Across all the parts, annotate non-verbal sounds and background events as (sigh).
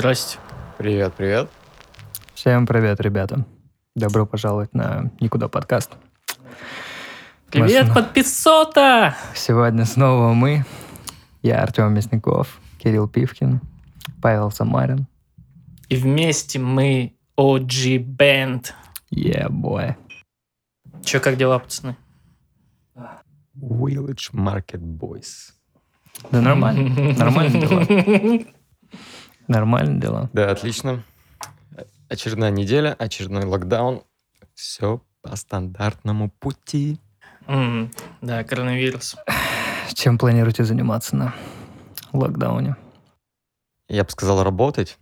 Здрасте. Привет, привет. Всем привет, ребята. Добро пожаловать на Никуда подкаст. Привет, Нас- подписота! Сегодня снова мы. Я Артем Мясников, Кирилл Пивкин, Павел Самарин. И вместе мы OG Band. Yeah, boy. Че, как дела, пацаны? Village Market Boys. Да нормально. Нормально дела. (laughs) Нормально дела. Да, отлично. Очередная неделя, очередной локдаун. Все по стандартному пути. М, Да, коронавирус. Чем планируете заниматься на локдауне? Я бы сказал работать,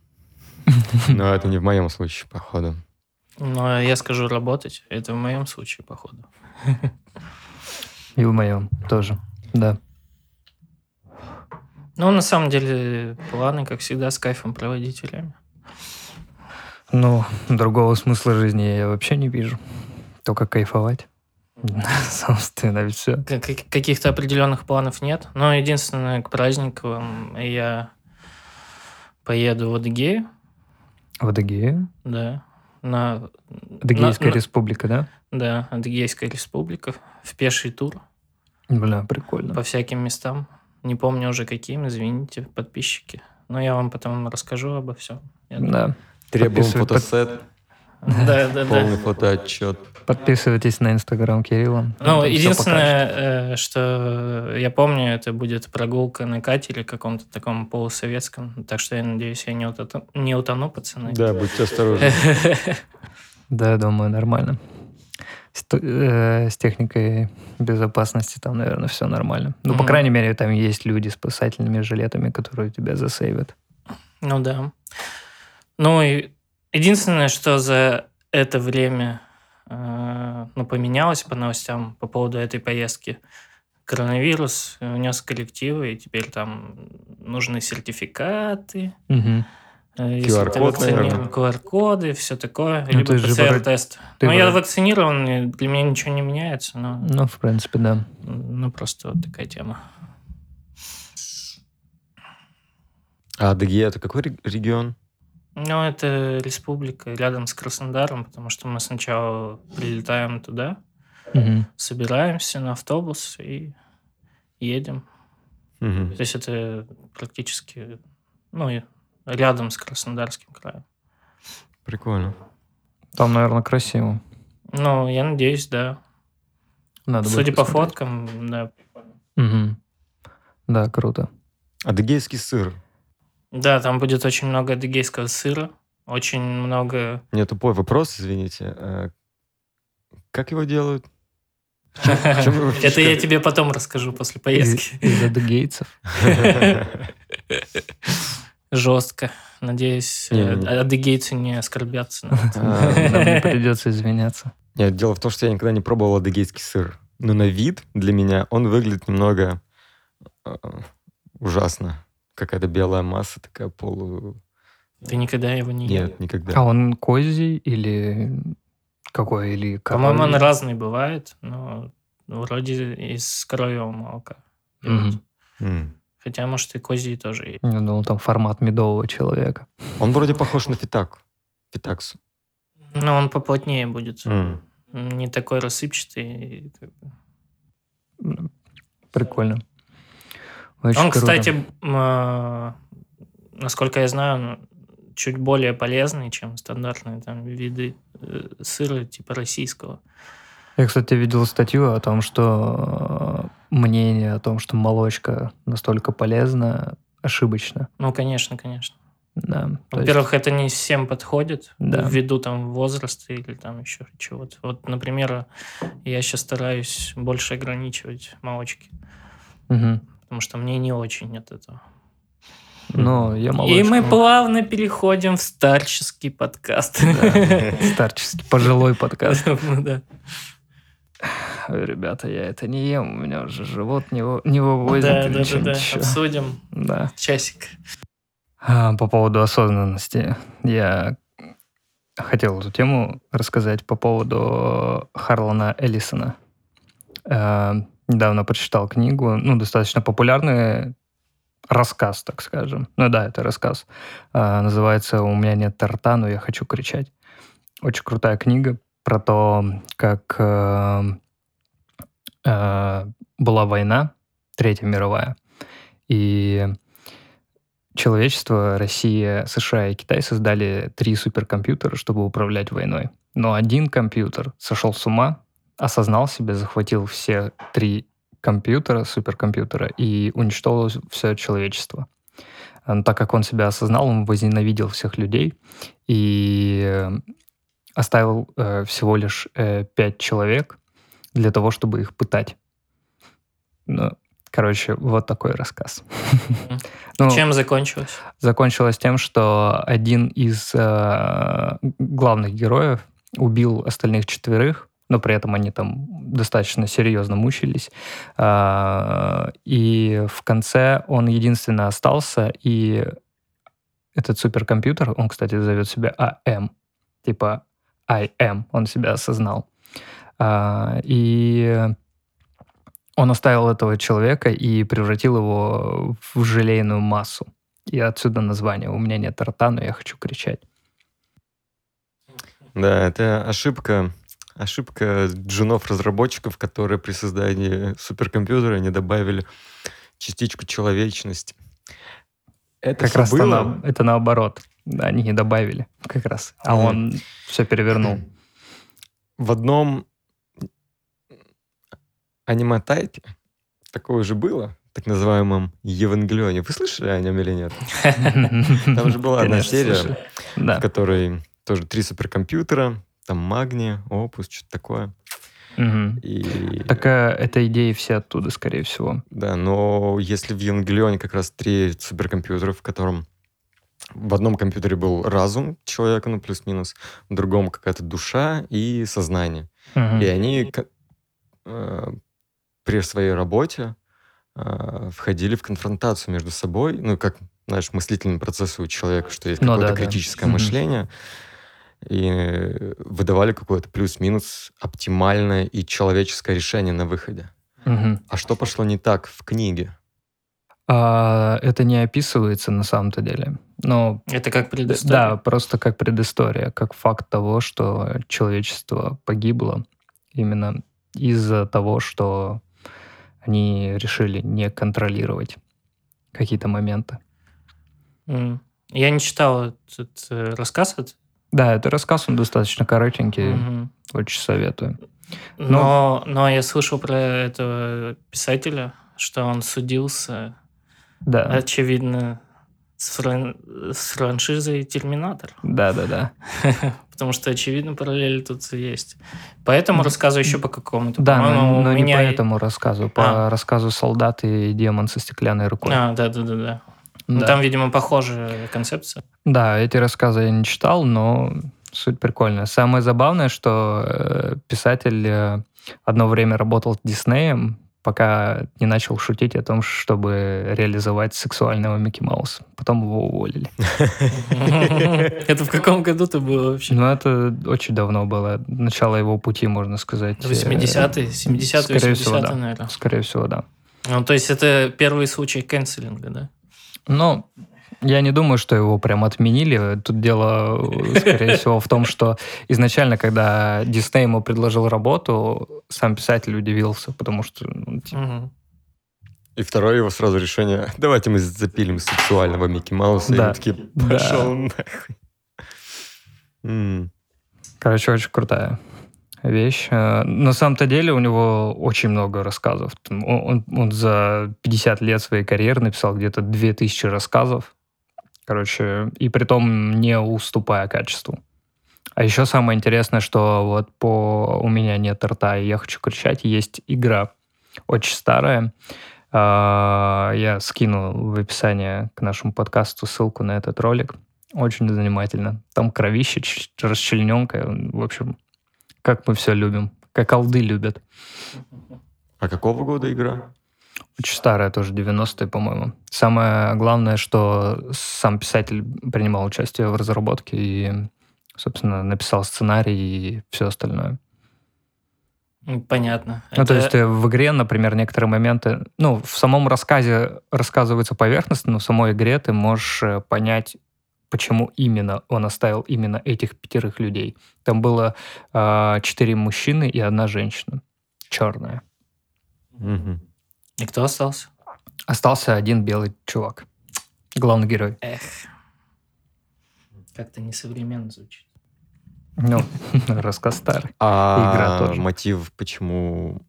(laughs) но это не в моем случае, походу. Но я скажу работать. Это в моем случае, походу. И в моем тоже. Да. Ну, на самом деле, планы, как всегда, с кайфом проводить время. Ну, другого смысла жизни я вообще не вижу. Только кайфовать. (laughs) Собственно, все. Каких-то определенных планов нет. Но единственное, к праздникам я поеду в Адыгею. В Адыгею? Да. На, Адыгейская на- республика, да? Да, Адыгейская республика. В пеший тур. Бля, прикольно. по всяким местам. Не помню уже каким, извините, подписчики. Но я вам потом расскажу обо всем. Да. Требуем под- фотосет, (laughs) Да, да, полный да. фотоотчет. Подписывайтесь на инстаграм Кирилла. Ну, единственное, э, что я помню, это будет прогулка на катере каком-то таком полусоветском. Так что я надеюсь, я не, утону, не утону, пацаны. Да, будьте осторожны. (laughs) Да, я думаю, нормально. С, э, с техникой безопасности там, наверное, все нормально. Ну, по Мгм. крайней мере, там есть люди с спасательными жилетами, которые тебя засейвят. Ну да. Ну и единственное, что за это время э, ну, поменялось по новостям по поводу этой поездки. Коронавирус унес коллективы, и теперь там нужны сертификаты, Мгм. Э, QR-код. QR-коды, все такое, Ну, либо ПЦР-тест. Ну, я вакцинирован, для меня ничего не меняется, но Ну, в принципе, да. ну, просто вот такая тема. А Адыгея это какой ре- регион? Ну, это республика рядом с Краснодаром, потому что мы сначала прилетаем туда, Мгм. собираемся на автобус и едем. Мгм. То есть это практически ну, рядом с Краснодарским краем. Прикольно. Там, наверное, красиво. Ну, я надеюсь, да. Надо Судя по фоткам, да. Мгм. Да, круто. Адыгейский сыр. Да, там будет очень много адыгейского сыра, очень много... У меня тупой вопрос, извините. Э, Как его делают? (laughs) Это я тебе потом расскажу после поездки. Из адыгейцев. (laughs) (laughs) Жестко. Надеюсь, Не, э, не. адыгейцы не оскорбятся. (laughs) А, Нам не придется извиняться. Нет, дело в том, что я никогда не пробовал адыгейский сыр. Но на вид для меня он выглядит немного э, ужасно. Какая-то белая масса такая полу... Ты никогда его не ел? Нет, А никогда. он козий или какой? Или По-моему, он разный бывает, но вроде из коровьего молока. делают. Мгм. Хотя, может, и козьи тоже есть. Я думал, там формат медового человека. Он вроде похож на фитак. Фитаксу. Но он поплотнее будет. М. Не такой рассыпчатый. как бы. Прикольно. Очень Он, круто. кстати, а, насколько я знаю, он чуть более полезный, чем стандартные там виды э, сыра типа российского. Я, кстати, видел статью о том, что э, мнение о том, что молочка настолько полезна, ошибочно. Ну, конечно, конечно. Да, то есть- Во-первых, это не всем подходит Да. ввиду там возраста или там еще чего-то. Вот, например, я сейчас стараюсь больше ограничивать молочки, Мгм. потому что мне не очень от этого. Но я И молочку... мы плавно переходим в старческий подкаст. Старческий, пожилой подкаст. (laughs) Ребята, я это не ем, у меня уже живот не, не вывозит. Да, да, да, да. Обсудим Да. часик. А, По поводу осознанности. Я хотел эту тему рассказать по поводу Харлана Эллисона. Э, Недавно прочитал книгу, ну, достаточно популярная рассказ, так скажем. Ну да, это рассказ. А, называется «У меня нет торта, но я хочу кричать». Очень крутая книга про то, как э, э, была война, Третья мировая, и человечество, Россия, США и Китай создали три суперкомпьютера, чтобы управлять войной. Но один компьютер сошел с ума, осознал себя, захватил все три компьютера, суперкомпьютера и уничтожил все человечество. Но так как он себя осознал, он возненавидел всех людей и оставил э, всего лишь э, пять человек для того, чтобы их пытать. Ну, короче, вот такой рассказ. (laughs) ну, Чем закончилось? Закончилось тем, что один из э, главных героев убил остальных четверых, но при этом они там достаточно серьезно мучились. Э, и в конце он единственно остался, и этот суперкомпьютер, он, кстати, зовет себя АМ, типа I am, он себя осознал. А, и он оставил этого человека и превратил его в желейную массу. И отсюда название «У меня нет рта, но я хочу кричать». Да, это ошибка, ошибка джунов-разработчиков, которые при создании суперкомпьютера не добавили частичку человечности. Это как раз было... на, это наоборот. Они не добавили как раз. А mm. он все перевернул. В одном аниме-тайпе такое же было, так называемом Евангелионе. Вы слышали о нем или нет? (laughs) Там же была одна серия, в которой тоже три суперкомпьютера, там магния, опус, что-то такое. Угу. И... Так а, это идеи все оттуда, скорее всего. Да, но если в Евангелионе как раз три суперкомпьютера, в котором в одном компьютере был разум человека, ну, плюс-минус, в другом какая-то душа и сознание. Угу. И они э, при своей работе э, входили в конфронтацию между собой, ну, как, знаешь, мыслительный процесс у человека, что есть ну, какое-то да, критическое да. мышление, и выдавали какое-то плюс-минус оптимальное и человеческое решение на выходе. Угу. А что пошло не так в книге? А, это не описывается на самом-то деле. Но, это как предыстория? Да, просто как предыстория, как факт того, что человечество погибло именно из-за того, что они решили не контролировать какие-то моменты. Mm. Я не читал этот э, рассказ. Да, это рассказ, он достаточно коротенький. Mm-hmm. Очень советую. Но, но, но я слышал про этого писателя, что он судился да. Очевидно, с, фран... с франшизой Терминатор. Да, да, да. (laughs) Потому что, очевидно, параллели тут есть. Поэтому рассказываю еще по какому-то. Да, но, но меня... не по этому рассказу, по а. рассказу «Солдат и демон со стеклянной рукой». А, да, да, да, да. Ну, там, видимо, похожая концепция. Да, эти рассказы я не читал, но суть прикольная. Самое забавное, что э, писатель э, одно время работал с Диснеем, пока не начал шутить о том, чтобы реализовать сексуального Микки Мауса. Потом его уволили. (laughs) Это в каком году это было вообще? Ну, это очень давно было. Начало его пути, можно сказать. 80-е, 70-е, 80-е, наверное. Скорее всего, да. Ну, то есть это первый случай канцелинга, да? Ну, я не думаю, что его прям отменили. Тут дело, скорее всего, в том, что изначально, когда Дисней ему предложил работу, сам писатель удивился, потому что... Ну, типа... И второе его сразу решение, давайте мы запилим сексуального Микки Мауса. Да. И такие, пошел да. нахуй. Короче, очень крутая вещь. Э, на самом-то деле у него очень много рассказов. Он, он, он за 50 лет своей карьеры написал где-то 2000 рассказов. Короче, и при том не уступая качеству. А еще самое интересное, что вот по «У меня нет рта, и я хочу кричать» есть игра очень старая. А, я скину в описании к нашему подкасту ссылку на этот ролик. Очень занимательно. Там кровище, расчлененка. В общем, как мы все любим. Как алды любят. А какого года игра? Очень старая тоже, 90-е, по-моему. Самое главное, что сам писатель принимал участие в разработке и, собственно, написал сценарий и все остальное. Понятно. Ну, это... то есть э, в игре, например, некоторые моменты... Ну, в самом рассказе рассказывается поверхностно, но в самой игре ты можешь э, понять, почему именно он оставил именно этих пятерых людей. Там было э, четыре мужчины и одна женщина. Черная. Угу. И кто остался? Остался один белый чувак. Главный герой. Эх. Как-то несовременно звучит. Ну, (laughs) рассказ старый. А Игра тоже. мотив, почему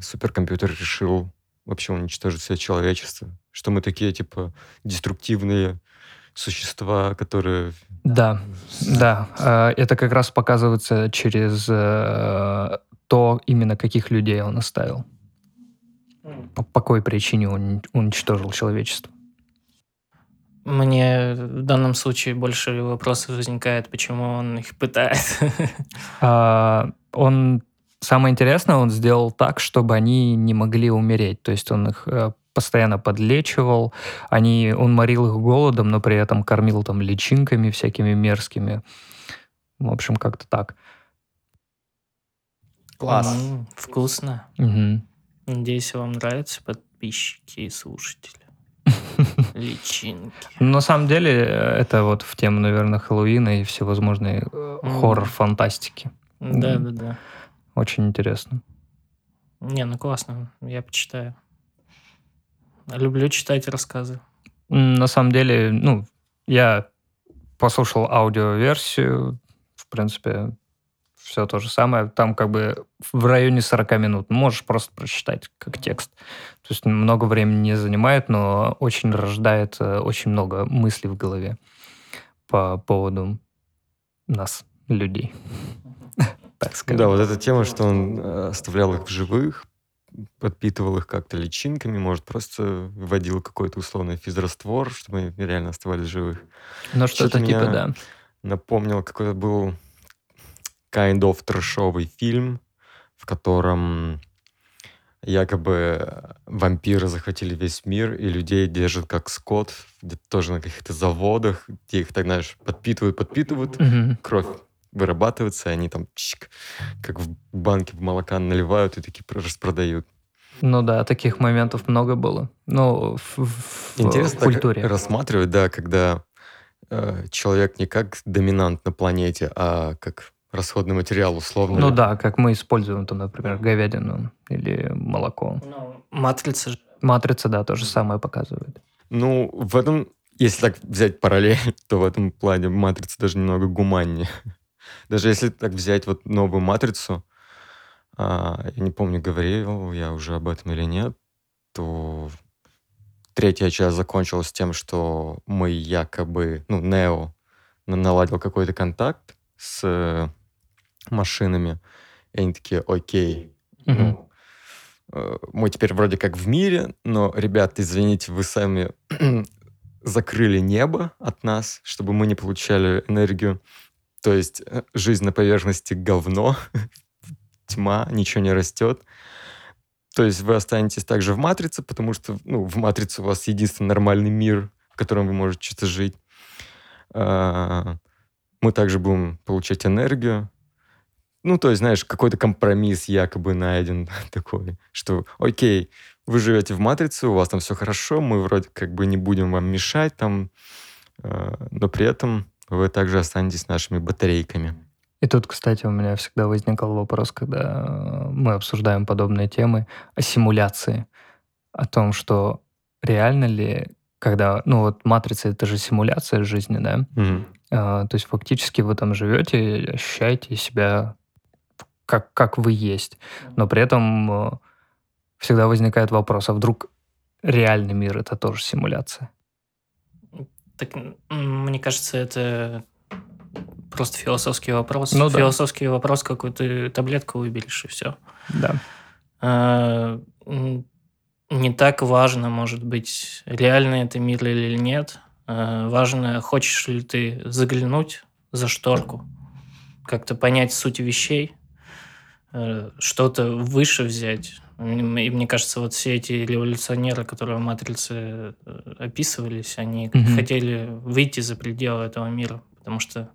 суперкомпьютер решил вообще уничтожить все человечество? Что мы такие, типа, деструктивные существа, которые... Да, да. А, это как раз показывается через э, то, именно каких людей он оставил. По какой причине он уничтожил человечество. Мне в данном случае больше вопросов возникает, почему он их пытает. (laughs) А, он самое интересное, он сделал так, чтобы они не могли умереть. То есть он их э, постоянно подлечивал, они, он морил их голодом, но при этом кормил там личинками всякими мерзкими. В общем, как-то так. Класс. М-м, вкусно. Угу. Надеюсь, вам нравится, подписчики и слушатели. (laughs) Личинки. Ну, на самом деле, это вот в тему, наверное, Хэллоуина и всевозможной mm. хоррор-фантастики. Да, да, да. Очень интересно. Не, ну классно, я почитаю. Люблю читать рассказы. На самом деле, ну, я послушал аудиоверсию, в принципе, все то же самое. Там как бы в районе 40 минут. Можешь просто прочитать как текст. То есть много времени не занимает, но очень рождает э, очень много мыслей в голове по поводу нас, людей. Так сказать. Да, вот эта тема, что он э, оставлял их в живых, подпитывал их как-то личинками, может, просто вводил какой-то условный физраствор, чтобы они реально оставались живых. Ну, что-то типа, да. Напомнил, какой-то был kind of трэшовый фильм, в котором якобы вампиры захватили весь мир, и людей держат как скот, где-то тоже на каких-то заводах, где их, так знаешь, подпитывают, подпитывают, mm-hmm. кровь вырабатывается, и они там чик, как в банке молока наливают и такие распродают. Ну да, таких моментов много было. Ну, в, в, Интересно в культуре. рассматривать, да, когда э, человек не как доминант на планете, а как расходный материал условно. Ну да, как мы используем, там, например, говядину или молоко. Ну, матрица же. Матрица, да, то же самое показывает. Ну, в этом, если так взять параллель, (laughs) то в этом плане матрица даже немного гуманнее. (laughs) Даже если так взять вот новую матрицу, а, я не помню, говорил я уже об этом или нет, то третья часть закончилась тем, что мы якобы, ну, Нео наладил какой-то контакт с машинами. И они такие, окей, ну, э, мы теперь вроде как в мире, но, ребят, извините, вы сами (clears throat) закрыли небо от нас, чтобы мы не получали энергию. То есть э, жизнь на поверхности говно, (laughs) тьма, ничего не растет. То есть вы останетесь также в матрице, потому что ну, в матрице у вас единственный нормальный мир, в котором вы можете что-то жить. А, мы также будем получать энергию, ну, то есть, знаешь, какой-то компромисс якобы найден (laughs) такой, что, окей, вы живете в матрице, у вас там все хорошо, мы вроде как бы не будем вам мешать там, э, но при этом вы также останетесь нашими батарейками. И тут, кстати, у меня всегда возникал вопрос, когда мы обсуждаем подобные темы о симуляции, о том, что реально ли, когда, ну вот матрица это же симуляция жизни, да, mm-hmm. а, то есть фактически вы там живете, ощущаете себя как, как вы есть. Но при этом э, всегда возникает вопрос, а вдруг реальный мир это тоже симуляция? Так, мне кажется, это просто философский вопрос. Ну, философский да. вопрос, какую ты таблетку выберешь, и все. Да. А, не так важно, может быть, реальный это мир или нет. А, важно, хочешь ли ты заглянуть за шторку, как-то понять суть вещей, что-то выше взять. И мне кажется, вот все эти революционеры, которые в «Матрице» э, описывались, они mm-hmm. хотели выйти за пределы этого мира, потому что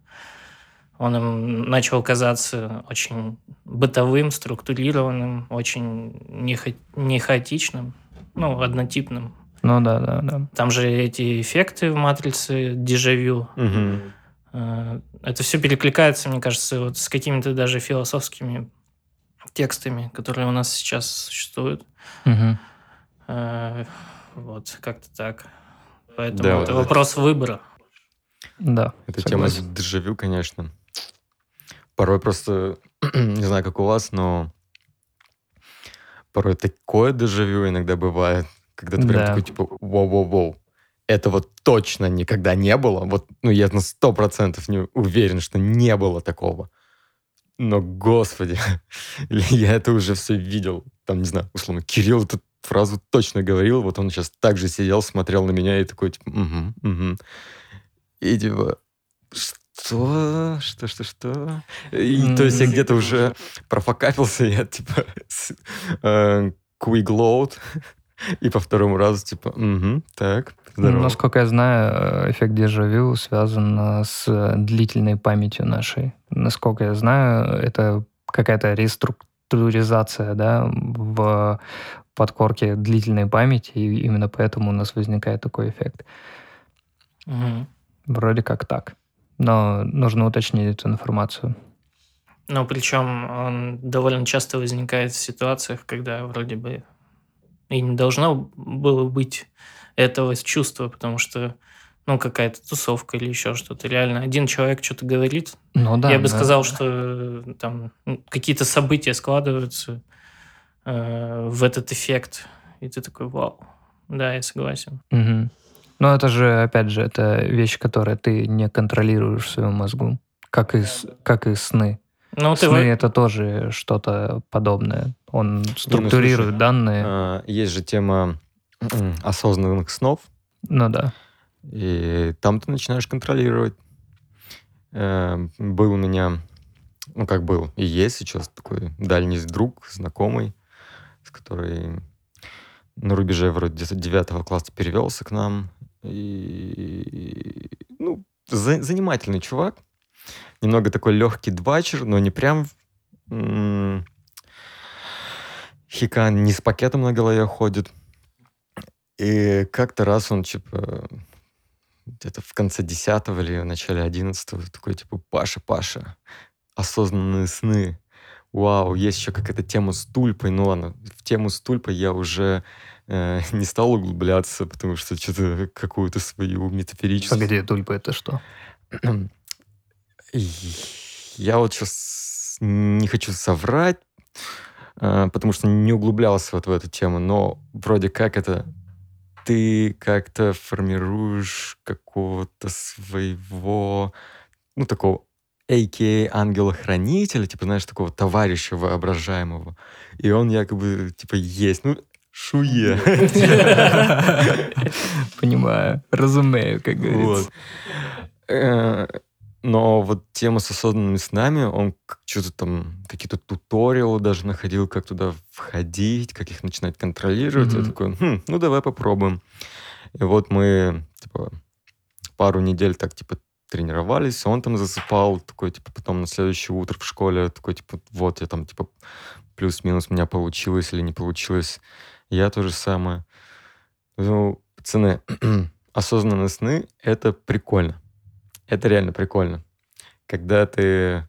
он им начал казаться очень бытовым, структурированным, очень не, ха- не хаотичным, ну, однотипным. Ну да, да, да. Там же эти эффекты в матрице, дежавю. Э, Это все перекликается, мне кажется, вот с какими-то даже философскими текстами, которые у нас сейчас существуют. Э, Вот, как-то так. Поэтому Да, это вот вопрос выбора. Да, Эта тема дежавю, конечно. Порой просто, (clears throat) не знаю, как у вас, но порой такое дежавю иногда бывает, когда ты прям Да. такой, типа, воу-воу-воу. Это вот точно никогда не было. Вот, ну, я на сто процентов не уверен, что не было такого. Но, господи, (laughs) я это уже все видел. Там, не знаю, условно, Кирилл эту фразу точно говорил, вот он сейчас так же сидел, смотрел на меня и такой, типа, угу, угу. И типа, что? Что, что, что? И, то есть я где-то уже профокапился, я типа э, load, (laughs) и по второму разу типа, угу, так, здорово. Насколько я знаю, э, эффект дежавю связан э, с э, длительной памятью нашей. Насколько я знаю, это какая-то реструктуризация да, в подкорке длительной памяти, и именно поэтому у нас возникает такой эффект. Мгм. Вроде как так. Но нужно уточнить эту информацию. Ну, причем он довольно часто возникает в ситуациях, когда вроде бы и не должно было быть этого чувства, потому что, ну, какая-то тусовка или еще что-то. Реально, один человек что-то говорит. Ну да. Я бы да. сказал, что э, там какие-то события складываются э, в этот эффект. И ты такой, вау. Да, я согласен. Мгм. Но это же, опять же, это вещь, которую ты не контролируешь в своем мозгу. Как и, с- как и сны. Ну, ты Сны во- это тоже что-то подобное. Он структурирует слушай, данные. А, Есть же тема осознанных снов, Ну да. и там ты начинаешь контролировать. Э, Был у меня, ну как был, и есть сейчас такой дальний друг, знакомый, с которой на рубеже вроде где-то девятого класса перевелся к нам. И, ну, за- занимательный чувак. Немного такой легкий двачер, но не прям м, хикан, не с пакетом на голове ходит. И как-то раз он, типа, где-то в конце 10 или в начале 11 такой, типа, Паша, Паша, осознанные сны. Вау, есть еще какая-то тема с тульпой. Ну ладно, в тему с тульпой я уже э, (laughs) не стал углубляться, потому что что-то какую-то свою метафорическую... Погоди, тульпа это что? (clears throat) Я вот сейчас не хочу соврать, э, потому что не углублялся вот в эту тему, но вроде как это ты как-то формируешь какого-то своего, ну, такого а.к.а. ангела-хранителя, типа, знаешь, такого товарища воображаемого. И он якобы, типа, есть. Ну, шуе. (laughs) Понимаю. Разумею, как говорится. Вот. Но вот тема с осознанными снами, он что-то там, какие-то туториалы даже находил, как туда входить, как их начинать контролировать. Я Мгм. такой, «Хм, ну давай попробуем. И вот мы, типа, пару недель так, типа, тренировались, он там засыпал, такой, типа, потом на следующее утро в школе, такой, типа, вот я там, типа, плюс-минус у меня получилось или не получилось. Я то же самое. Ну, пацаны, (clears throat) осознанные сны — это прикольно. Это реально прикольно. Когда ты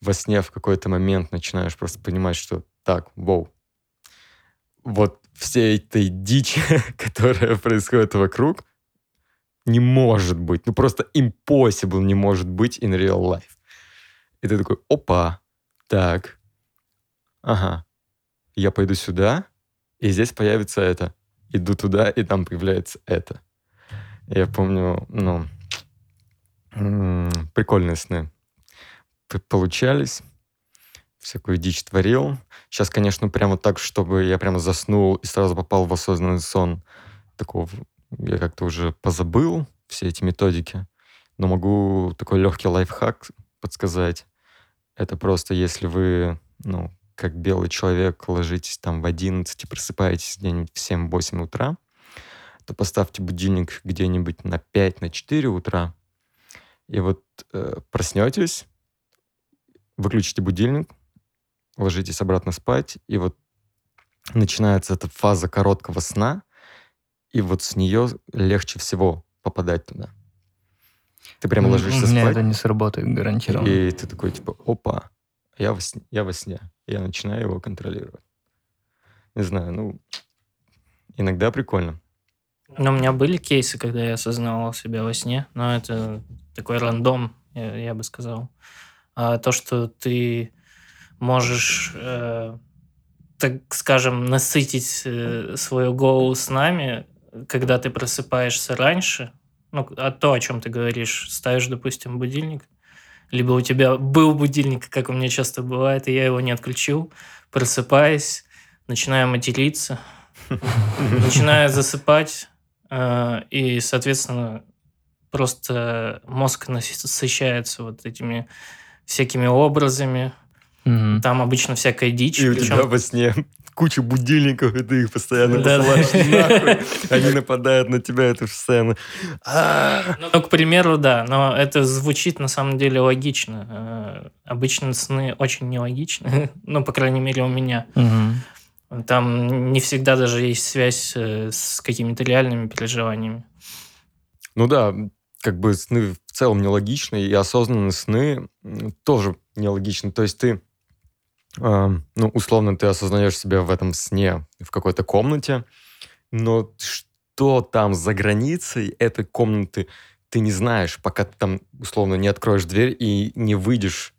во сне в какой-то момент начинаешь просто понимать, что так, вау, вот всей этой дичи, (laughs) которая происходит вокруг, не может быть. Ну, просто impossible не может быть in real life. И ты такой, опа, так, ага, я пойду сюда, и здесь появится это. Иду туда, и там появляется это. Я помню, ну, прикольные сны получались. Всякую дичь творил. Сейчас, конечно, прямо так, чтобы я прямо заснул и сразу попал в осознанный сон. Такого я как-то уже позабыл все эти методики. Но могу такой легкий лайфхак подсказать. Это просто если вы, ну, как белый человек, ложитесь там в 11 и просыпаетесь где-нибудь в 7-8 утра, то поставьте будильник где-нибудь на 5, на 4 утра, и вот э, проснетесь, выключите будильник, ложитесь обратно спать, и вот начинается эта фаза короткого сна, и вот с нее легче всего попадать туда. Ты прямо ложишься У меня спать, это не сработает гарантированно. и ты такой, типа, опа, я во сне, я во сне. Я начинаю его контролировать. Не знаю, ну, иногда прикольно. Но у меня были кейсы, когда я осознавал себя во сне, но это такой рандом, я, я бы сказал. А то, что ты можешь, э, так скажем, насытить э, свою голову снами, когда ты просыпаешься раньше, ну, а то, о чем ты говоришь, ставишь, допустим, будильник, либо у тебя был будильник, как у меня часто бывает, и я его не отключил, просыпаясь, начинаю материться, (laughs) начинаю засыпать, и, соответственно, просто мозг насыщается вот этими всякими образами. Мгм. Там обычно всякая дичь. И у причем- тебя во сне куча будильников, и ты их постоянно Да, да. посылаешь (laughs) нахуй. Они нападают на тебя, это постоянно... «А-а-а». Ну, к примеру, да, но это звучит на самом деле логично. Э, Обычно сны очень нелогичны, (laughs) ну, по крайней мере, у меня. Там не всегда даже есть связь э, с какими-то реальными переживаниями. Ну да, как бы сны в целом нелогичны, и осознанные сны тоже нелогичны. То есть ты, э, ну, условно, ты осознаешь себя в этом сне в какой-то комнате, но что там за границей этой комнаты, ты не знаешь, пока ты там, условно, не откроешь дверь и не выйдешь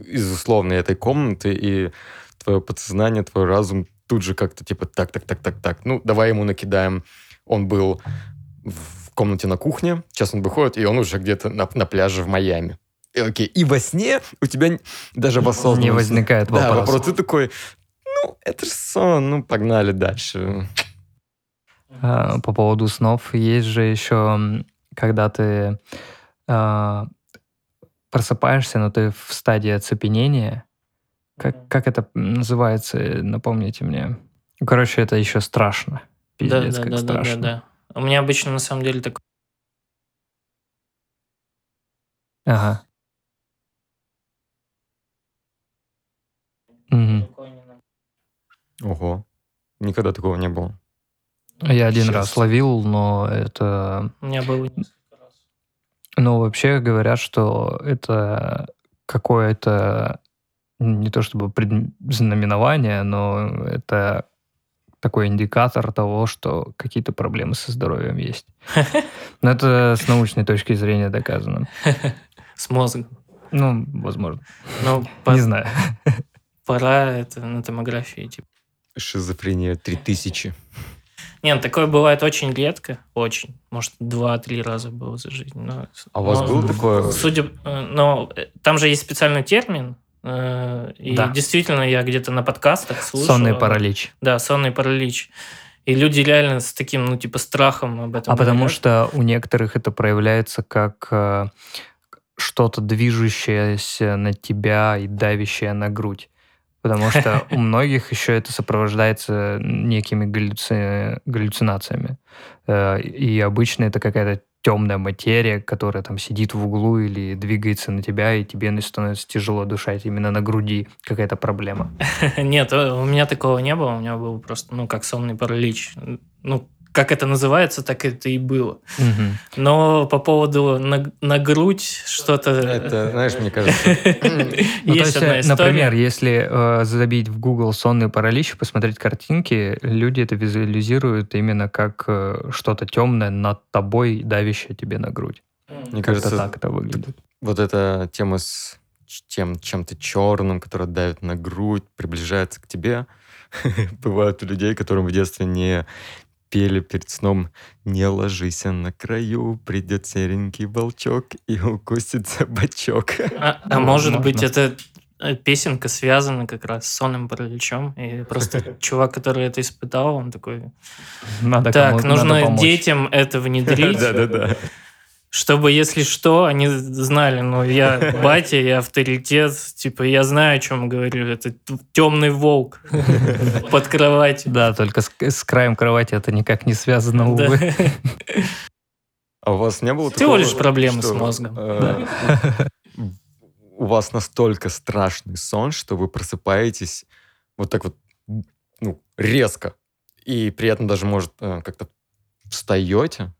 из условной этой комнаты, и твое подсознание, твой разум тут же как-то типа так, так, так, так, так. Ну, давай ему накидаем. Он был в комнате на кухне, сейчас он выходит, и он уже где-то на, на пляже в Майами. И, окей, и во сне у тебя даже в осознанном Не возникает Да, вопроса. вопрос. Ты такой, ну, это же сон, ну, погнали дальше. А, По поводу снов, есть же еще, когда ты а, просыпаешься, но ты в стадии оцепенения. Как, как это называется, напомните мне. Короче, это еще страшно. Да, Пиздец, да, как да, да, да, страшно. да. У меня обычно на самом деле такое. Ага. Мгм. Ого, никогда такого не было. Я один Сейчас. раз ловил, но это... У меня было несколько раз. Ну, вообще говорят, что это какое-то не то чтобы предзнаменование, но это такой индикатор того, что какие-то проблемы со здоровьем есть. (laughs) Но это с научной точки зрения доказано. (laughs) С мозгом. Ну, возможно. Ну, (laughs) по- Не знаю. пора это на томографии, типа. Шизофрения 3000. Нет, такое бывает очень редко, очень. Может, два-три раза было за жизнь. но- А у вас но было такое? Судя, э, но э, там же есть специальный термин, и Да. действительно я где-то на подкастах слушал. Сонный паралич. Да, сонный паралич. И люди реально с таким, ну, типа, страхом об этом А потому говорят. что у некоторых это проявляется как э, что-то движущееся на тебя и давящее на грудь. Потому что (laughs) у многих еще это сопровождается некими галлюци- галлюцинациями. Э, И обычно это какая-то темная материя, которая там сидит в углу или двигается на тебя, и тебе становится тяжело дышать именно на груди. Какая-то проблема. (laughs) Нет, э, у меня такого не было. У меня был просто, ну, как сонный паралич. Ну, как это называется, так это и было. Мгм. Но по поводу на, на грудь что-то... Это, знаешь, мне кажется, (laughs) Ну, то Есть одна э, история. например, если э, забить в Google сонный паралич и посмотреть картинки, люди это визуализируют именно как э, что-то темное над тобой, давящее тебе на грудь. мне кажется, так это выглядит. вот эта тема с тем чем-то черным, который давит на грудь, приближается к тебе. (laughs) Бывают у людей, которым в детстве не пели перед сном «Не ложись на краю, придет серенький волчок и укусит за бочок». А, а Ну, может возможно. быть, эта э, песенка связана как раз с сонным параличом, и просто чувак, который это испытал, он такой, Надо так, кому- надо нужно помочь». детям это внедрить, (laughs) Да-да-да. Чтобы, если что, они знали, ну, я (laughs) батя, я авторитет, типа, я знаю, о чем говорю, это темный волк (laughs) под кроватью. Да, только с, с краем кровати это никак не связано, Да. увы. А у вас не было Всего такого, лишь проблемы с что, мозгом. э, у вас настолько страшный сон, что вы просыпаетесь вот так вот, ну, резко. И при этом даже, может, э, как-то встаете,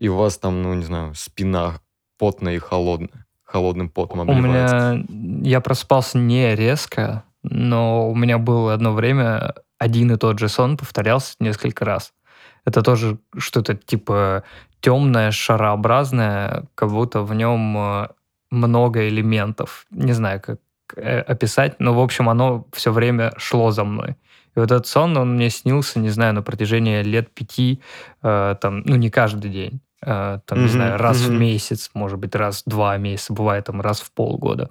и у вас там, ну, не знаю, спина потная и холодная. Холодным потом обливается. У меня... Я просыпался не резко, но у меня было одно время один и тот же сон повторялся несколько раз. Это тоже что-то типа темное, шарообразное, как будто в нем э, много элементов. Не знаю, как э, описать, но, в общем, оно все время шло за мной. И вот этот сон, он мне снился, не знаю, на протяжении лет пяти, э, там, ну, не каждый день. Э, там, mm-hmm. не знаю, раз mm-hmm. в месяц, может быть, раз в два месяца, бывает там раз в полгода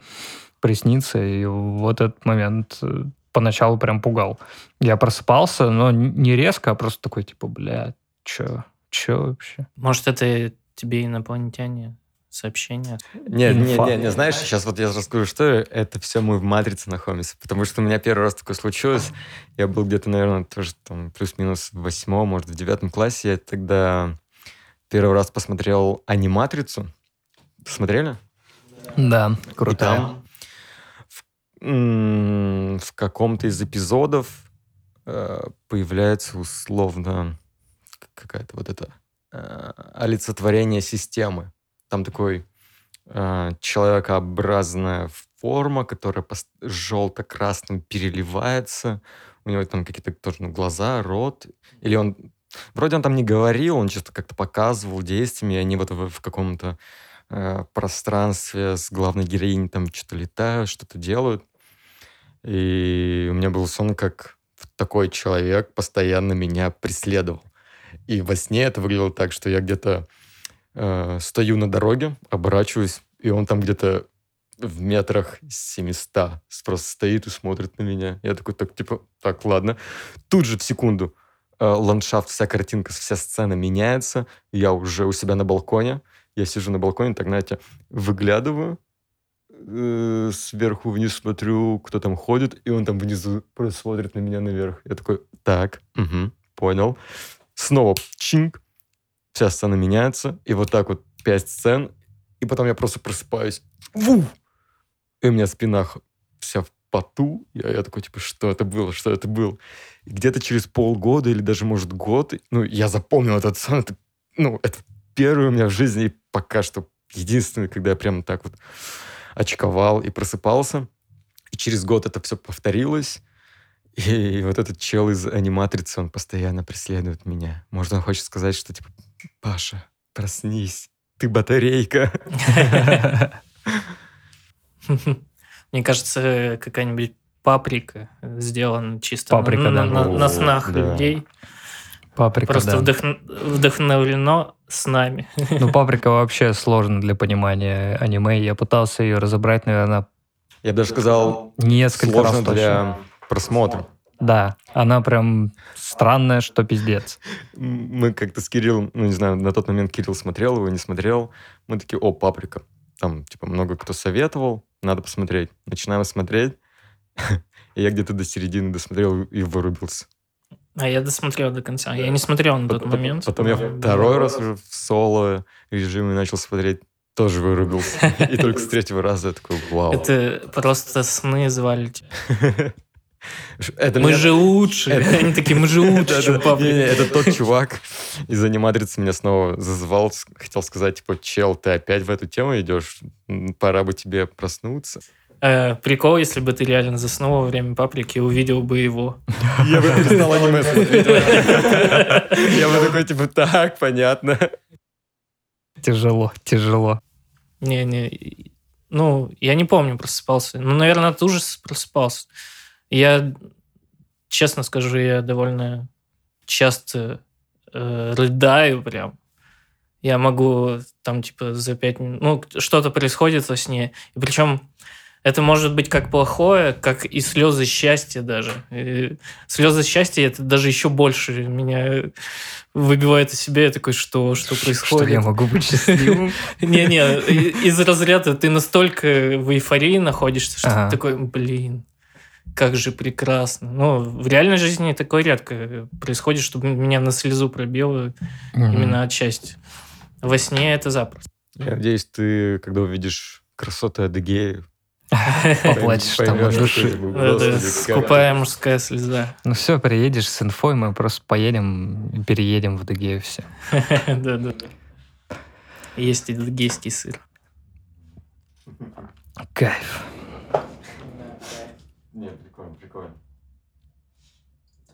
приснится. И вот этот момент э, поначалу прям пугал. Я просыпался, но не резко, а просто такой, типа, бля, чё, чё вообще? Может, это тебе инопланетяне сообщения? Нет, нет, нет, не, знаешь, сейчас вот я расскажу, что это все мы в матрице находимся, потому что у меня первый раз такое случилось, я был где-то, наверное, тоже там плюс-минус в восьмом, может, в девятом классе, я тогда первый раз посмотрел аниматрицу. Смотрели? Да, круто. И там в, в каком-то из эпизодов э, появляется условно какая-то вот это э, олицетворение системы. Там такой э, человекообразная форма, которая желто-красным переливается. У него там какие-то тоже ну, глаза, рот. Или он... Вроде он там не говорил, он чисто как-то показывал действиями, и они вот в, в каком-то э, пространстве с главной героиней там что-то летают, что-то делают. И у меня был сон, как такой человек постоянно меня преследовал. И во сне это выглядело так, что я где-то э, стою на дороге, оборачиваюсь, и он там где-то в метрах 700 просто стоит и смотрит на меня. Я такой, так, типа, так, ладно. Тут же в секунду ландшафт, вся картинка, вся сцена меняется. Я уже у себя на балконе. Я сижу на балконе, так, знаете, выглядываю, э, сверху вниз смотрю, кто там ходит, и он там внизу просто смотрит на меня наверх. Я такой, так, угу, понял. Снова чинг, вся сцена меняется, и вот так вот пять сцен, и потом я просто просыпаюсь, ву! и у меня спина вся в поту, я, я такой, типа, что это было, что это было? И где-то через полгода или даже, может, год, ну, я запомнил этот сон, это, ну, это первый у меня в жизни, и пока что единственный, когда я прям так вот очковал и просыпался. И через год это все повторилось. И вот этот чел из аниматрицы, он постоянно преследует меня. Может, он хочет сказать, что типа, Паша, проснись, ты батарейка. (laughs) (laughs) Мне кажется, какая-нибудь паприка сделана чисто паприка, на, да. на, на снах да. людей. Паприка, Просто да. вдох... вдохновлено с нами. Ну, (laughs) паприка вообще сложно для понимания аниме. Я пытался ее разобрать, наверное, я даже сказал, несколько сложно раз для просмотра. Да, она прям странная, что пиздец. Мы как-то с Кириллом, ну не знаю, на тот момент Кирилл смотрел его, не смотрел. Мы такие, о, паприка. Там, типа, много кто советовал, надо посмотреть. Начинаем смотреть. (laughs) И я где-то до середины досмотрел и вырубился. А я досмотрел до конца. Я не смотрел на тот момент. Потом я второй раз уже в соло режиме начал смотреть, тоже вырубился. (laughs) И только с третьего раза я такой, вау. Это просто сны звали (laughs) Это мы меня... же лучше. Это... Они такие, мы же лучше, чем папа. Это тот чувак из аниматрицы меня снова зазывал, хотел сказать, типа, чел, ты опять в эту тему идешь? Пора бы тебе проснуться. Э, прикол, если бы ты реально заснул во время паприки и увидел бы его. (laughs) Я бы перестал аниме смотреть. Я бы такой, типа, так, понятно. Тяжело, тяжело. Не-не, ну, я не помню, просыпался. Ну, наверное, от ужаса просыпался. Я, честно скажу, я довольно часто э, рыдаю прям. Я могу там, типа, за пять минут... Ну, что-то происходит во сне. И причем это может быть как плохое, как и слезы счастья даже. И слезы счастья это даже еще больше меня выбивает из себя. Я такой, что, что происходит? Что я могу быть счастливым? (laughs) Не-не, из разряда ты настолько в эйфории находишься, что ты такой, блин, как же прекрасно. Ну, в реальной жизни такое редко происходит, чтобы меня на слезу пробило именно от счастья. Во сне это запросто. Я надеюсь, ты, когда увидишь красоты Адыгеи, (laughs) Поплачешь там от души. Скупая мужская слеза. Ну все, приедешь с инфой, мы просто поедем, переедем в Адыгею все. (laughs) Да-да-да. Есть адыгейский сыр. Кайф. Нет.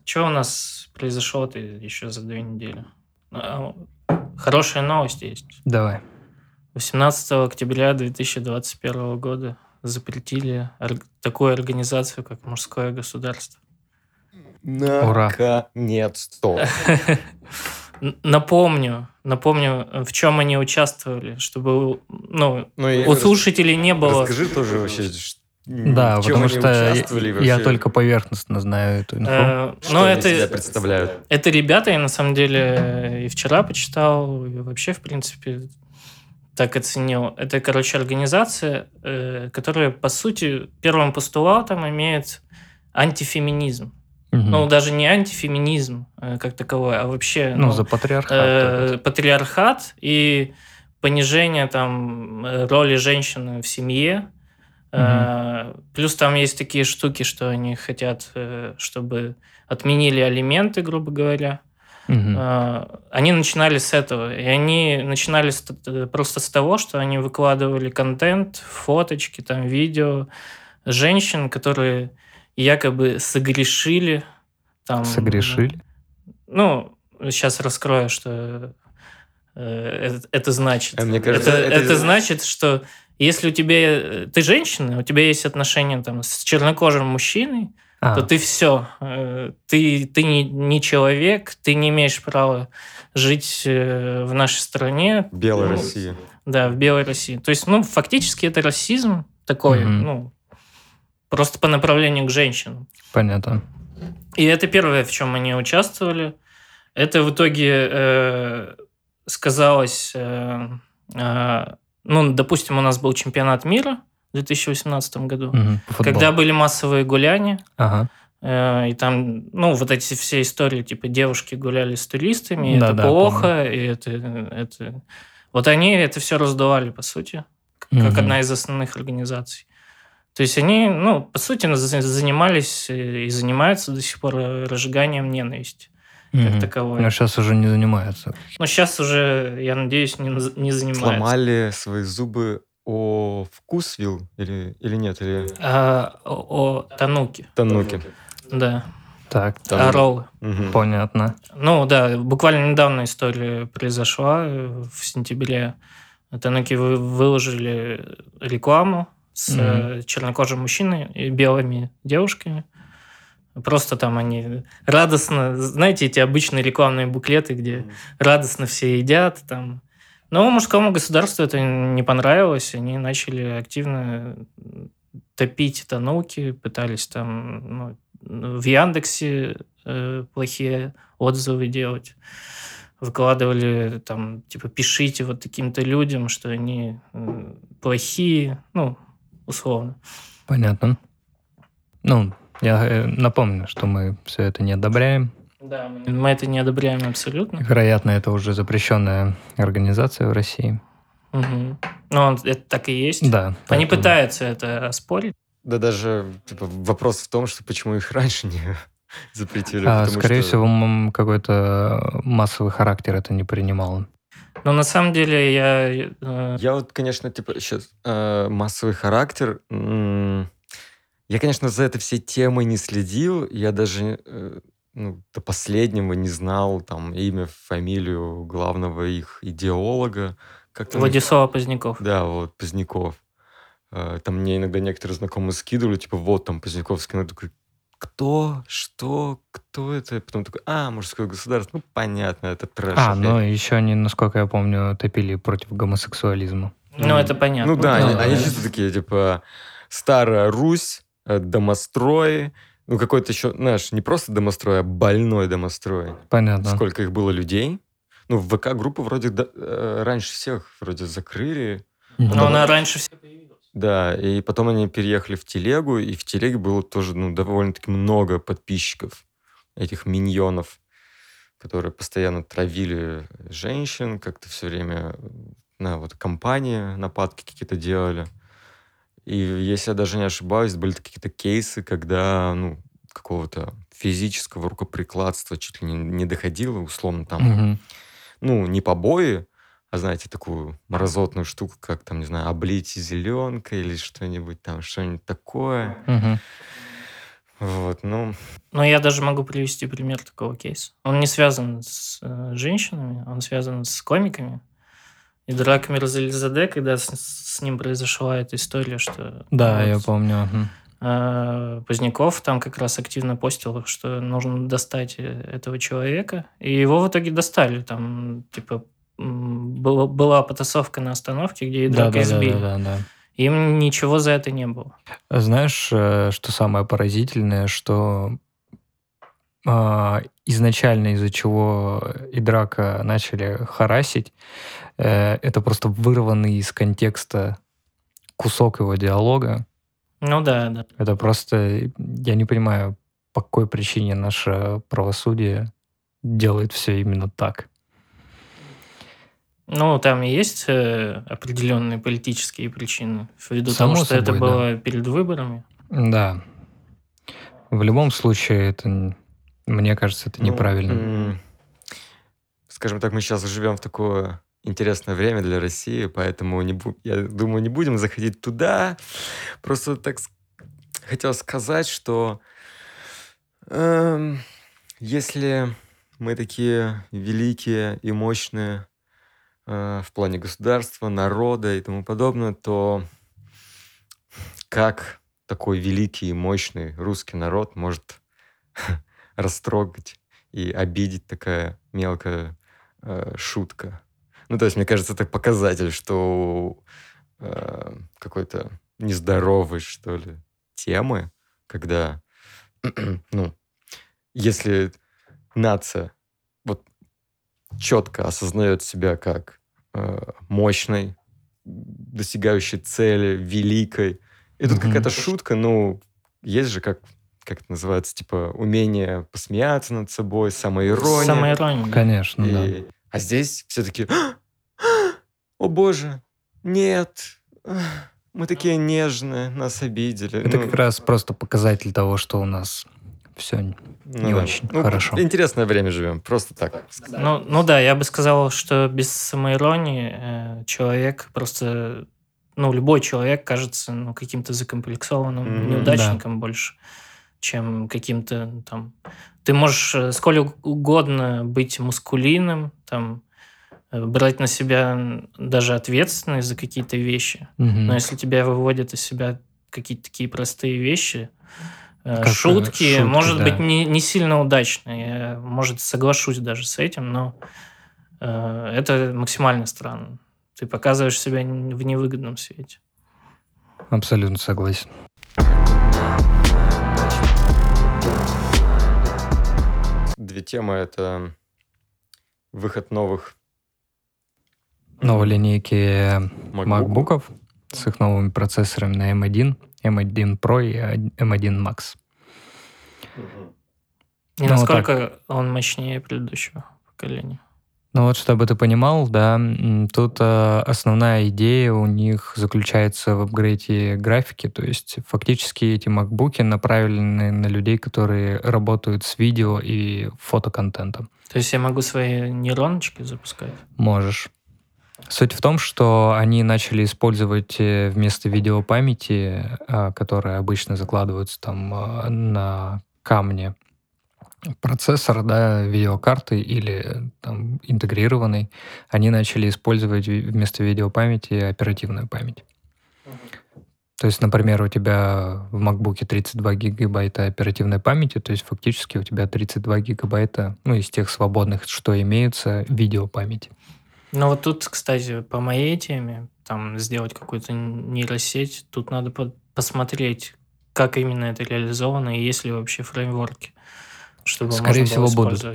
Что у нас произошло-то еще за две недели? А, хорошая новость есть. Давай. 18 октября 2021 года запретили такую организацию, как «Мужское государство». Ура. Наконец-то. Напомню, напомню, в чем они участвовали, чтобы ну, Ну, и у слушателей не было... Расскажи тоже вообще, ш- Да, потому что я только поверхностно знаю эту инфу. Э, что Ну, они это, себя представляют. это ребята, я на самом деле и вчера почитал, и вообще, в принципе, так оценил. Это, короче, организация, э, которая, по сути, первым постулатом имеет антифеминизм. Ну, даже не антифеминизм э, как таковой, а вообще... Ну, ну, за патриархат. э, патриархат и понижение там роли женщины в семье. Э, Плюс там есть такие штуки, что они хотят, э, чтобы отменили алименты, грубо говоря. Э, Они начинали с этого. И они начинали с просто с того, что они выкладывали контент, фоточки, там, видео женщин, которые якобы согрешили. Там, Согрешили? ну, сейчас раскрою, что это, это значит. А мне кажется, это, это- это значит, что если у тебя э, ты женщина, у тебя есть отношения там с чернокожим мужчиной, А, то ты все, ты ты не, не человек, ты не имеешь права жить э, в нашей стране, Белая Ну, Россия. да, в белой России. То есть, ну, фактически это расизм такой, Мгм. ну, просто по направлению к женщинам. Понятно. И это первое, в чем они участвовали. Это в итоге э, сказалось, э, э, ну, допустим, у нас был чемпионат мира в 2018 году, футболу. когда были массовые гуляния, Ага. э, и там, ну, вот эти все истории, типа, девушки гуляли с туристами, и это Да-да, плохо, и это, это... Вот они это все раздували, по сути, как Мгм. одна из основных организаций. То есть они, ну, по сути, за- занимались э, и занимаются до сих пор э, разжиганием ненависти как Мгм. таковой. Но сейчас уже не занимаются. Но сейчас уже, я надеюсь, не, не занимаются. Сломали свои зубы о вкусвил или, или нет? Или А, о, о Тануке, тануки? да, Так, Там- роллы. Мгм. понятно. Ну да, буквально недавно история произошла в сентябре. Тануки вы- выложили рекламу с э, чернокожим мужчиной и белыми девушками. Просто там они радостно, знаете, эти обычные рекламные буклеты, где радостно все едят там. Но мужскому государству это не понравилось, они начали активно топить тануки, пытались там ну, в Яндексе э, плохие отзывы делать, выкладывали там типа пишите вот таким-то людям, что они э, плохие, ну условно. Понятно. Ну, я э, напомню, что мы все это не одобряем. Да, мы это не одобряем абсолютно. Вероятно, это уже запрещенная организация в России. Но он- это так и есть. Да. Они поэтому- пытаются это оспорить. Да даже типа, вопрос в том, что почему их раньше не (laughs) запретили. А, скорее что- всего, какой-то массовый характер это не принимало. Но на самом деле я... э, Я вот, конечно, типа сейчас массовый характер. м, Я, конечно, за это все темы не следил. Я даже э, ну, до последнего не знал там имя, фамилию главного их идеолога. Как там Владислава Поздняков. Да, вот, Поздняков. Э, Там мне иногда некоторые знакомые скидывали, типа, вот там Поздняков скинул. Я такой, кто? Что? Кто это? Потом такой, а, мужское государство. Ну, понятно, это трэш. А, опять». ну еще они, насколько я помню, топили против гомосексуализма. Ну, это понятно. Ну да, Ну, они, да. они чисто такие, типа, старая Русь, э, домострой, ну какой-то еще, знаешь, не просто домострой, а больной домострой. Понятно. Сколько их было людей. Ну, в ВК-группу вроде да- э, раньше всех вроде закрыли. Но она раньше всех появилась. Да, и потом они переехали в телегу, и в телеге было тоже, ну, довольно-таки много подписчиков, этих миньонов, которые постоянно травили женщин, как-то все время, на вот компании нападки какие-то делали. И если я даже не ошибаюсь, были какие-то кейсы, когда, ну, какого-то физического рукоприкладства чуть ли не, не доходило, условно, там, Мгм. ну, не побои, а, знаете, такую мразотную штуку, как, там, не знаю, облить зеленкой или что-нибудь там, что-нибудь такое. Мгм. Вот, ну, Но я даже могу привести пример такого кейса. Он не связан с э, женщинами, он связан с комиками. И Драка Мирзализаде, когда с, с ним произошла эта история, что... Да, вот, я помню. э, Поздняков там как раз активно постил, что нужно достать э, этого человека. И его в итоге достали. Там, типа, было- была потасовка на остановке, где и Да, драка да, да, избили. да, да, да. Им ничего за это не было. Знаешь, э, что самое поразительное, что а, изначально из-за чего и драка начали харасить, э, это просто вырванный из контекста кусок его диалога. Ну да, да. Это просто, я не понимаю, по какой причине наше правосудие делает все именно так. Ну, там и есть э, определенные политические причины, ввиду Само того, что это собой, да. было перед выборами. Да. В любом случае, это, мне кажется, это Ну, неправильно. м, Скажем так, мы сейчас живем в такое интересное время для России, поэтому не бу- я думаю, не будем заходить туда. Просто так хотел сказать, что эм, если мы такие великие и мощные э, в плане государства, народа и тому подобное, то как такой великий и мощный русский народ может (laughs) растрогать и обидеть такая мелкая э, шутка. Ну, то есть, мне кажется, это показатель, что э, какой-то нездоровой, что ли, темы, когда, (clears throat) ну, если нация вот четко осознает себя как э, мощной, достигающей цели, великой, и тут Мгм. какая-то шутка, ну, есть же как как это называется, типа умение посмеяться над собой, самоирония. Самоирония. Конечно, да. А здесь все таки о боже, нет, мы такие нежные, нас обидели. Это Ну, как раз просто показатель того, что у нас все ну не да. очень Ну, хорошо. Интересное время живем, просто так. Ну, ну да, я бы сказал, что без самоиронии э, человек просто, ну, любой человек кажется ну, каким-то закомплексованным Мгм. неудачником больше, чем каким-то ну, там... Ты можешь э, сколь угодно быть мускулиным, там, э, брать на себя даже ответственность за какие-то вещи, Мгм. но если тебя выводят из себя какие-то такие простые вещи, э, Как, шутки, шутки, может да. быть, не, не сильно удачные. Я, может, соглашусь даже с этим, но э, это максимально странно. Ты показываешь себя в невыгодном свете. Абсолютно согласен. Две темы — это выход новых Новые линейки MacBook. макбуков с их новыми процессорами на M1, M1 Pro и M1 Max. И Ну, насколько он мощнее предыдущего поколения. Ну вот, чтобы ты понимал, да, тут э, основная идея у них заключается в апгрейде графики, то есть фактически эти макбуки направлены на людей, которые работают с видео и фотоконтентом. То есть я могу свои нейроночки запускать? Можешь. Суть в том, что они начали использовать э, вместо видеопамяти, а, которые обычно закладываются там а, на камне, процессор, да, видеокарты или там интегрированный, они начали использовать вместо видеопамяти оперативную память. То есть, например, у тебя в MacBook 32 гигабайта оперативной памяти, то есть фактически у тебя 32 гигабайта, ну, из тех свободных, что имеются, видеопамяти. Ну вот тут, кстати, по моей теме, там сделать какую-то нейросеть, тут надо по- посмотреть, как именно это реализовано и есть ли вообще фреймворки, чтобы Скорее всего, будут.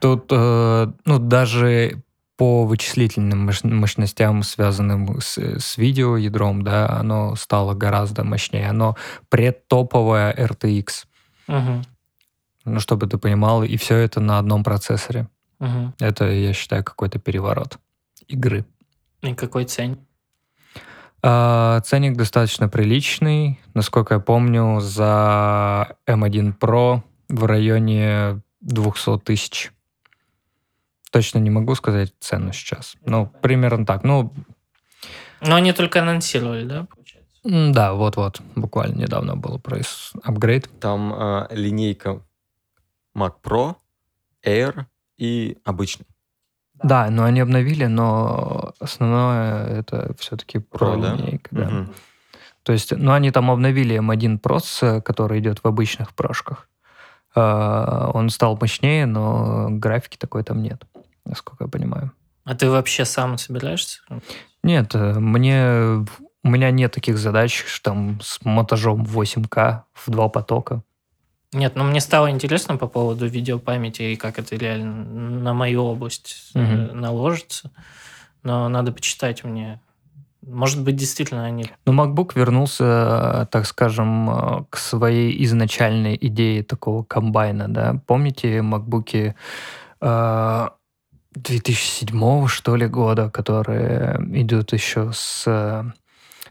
Тут, э, ну, даже по вычислительным мощ- мощностям, связанным с, с видеоядром, да, оно стало гораздо мощнее. Оно предтоповое RTX. Мгм, Ну, чтобы ты понимал, и все это на одном процессоре. мгм. Это, я считаю, какой-то переворот игры. И какой ценник? А, ценник достаточно приличный. Насколько я помню, за M1 Pro в районе 200 тысяч. Точно не могу сказать цену сейчас. Ну, примерно так. Ну, Но они только анонсировали, да, да, вот-вот. Буквально недавно был прайс апгрейд. Там а, линейка Mac Pro, Air и обычный. Да, но они обновили, но основное это все-таки про Pro, да? линейка, да. Мгм. То есть, ну, они там обновили M1 Pro, который идет в обычных прошках. А, Он стал мощнее, но графики такой там нет, насколько я понимаю. А ты вообще сам собираешься? Нет, э, мне у меня нет таких задач, что там с монтажом 8К в два потока. Нет, ну мне стало интересно по поводу видеопамяти и как это реально на мою область Мгм. наложится. Но надо почитать мне. Может быть, действительно они... Но MacBook вернулся, э, так скажем, э, к своей изначальной идее такого комбайна, да? Помните MacBook 2007 что ли года, которые идут еще с э,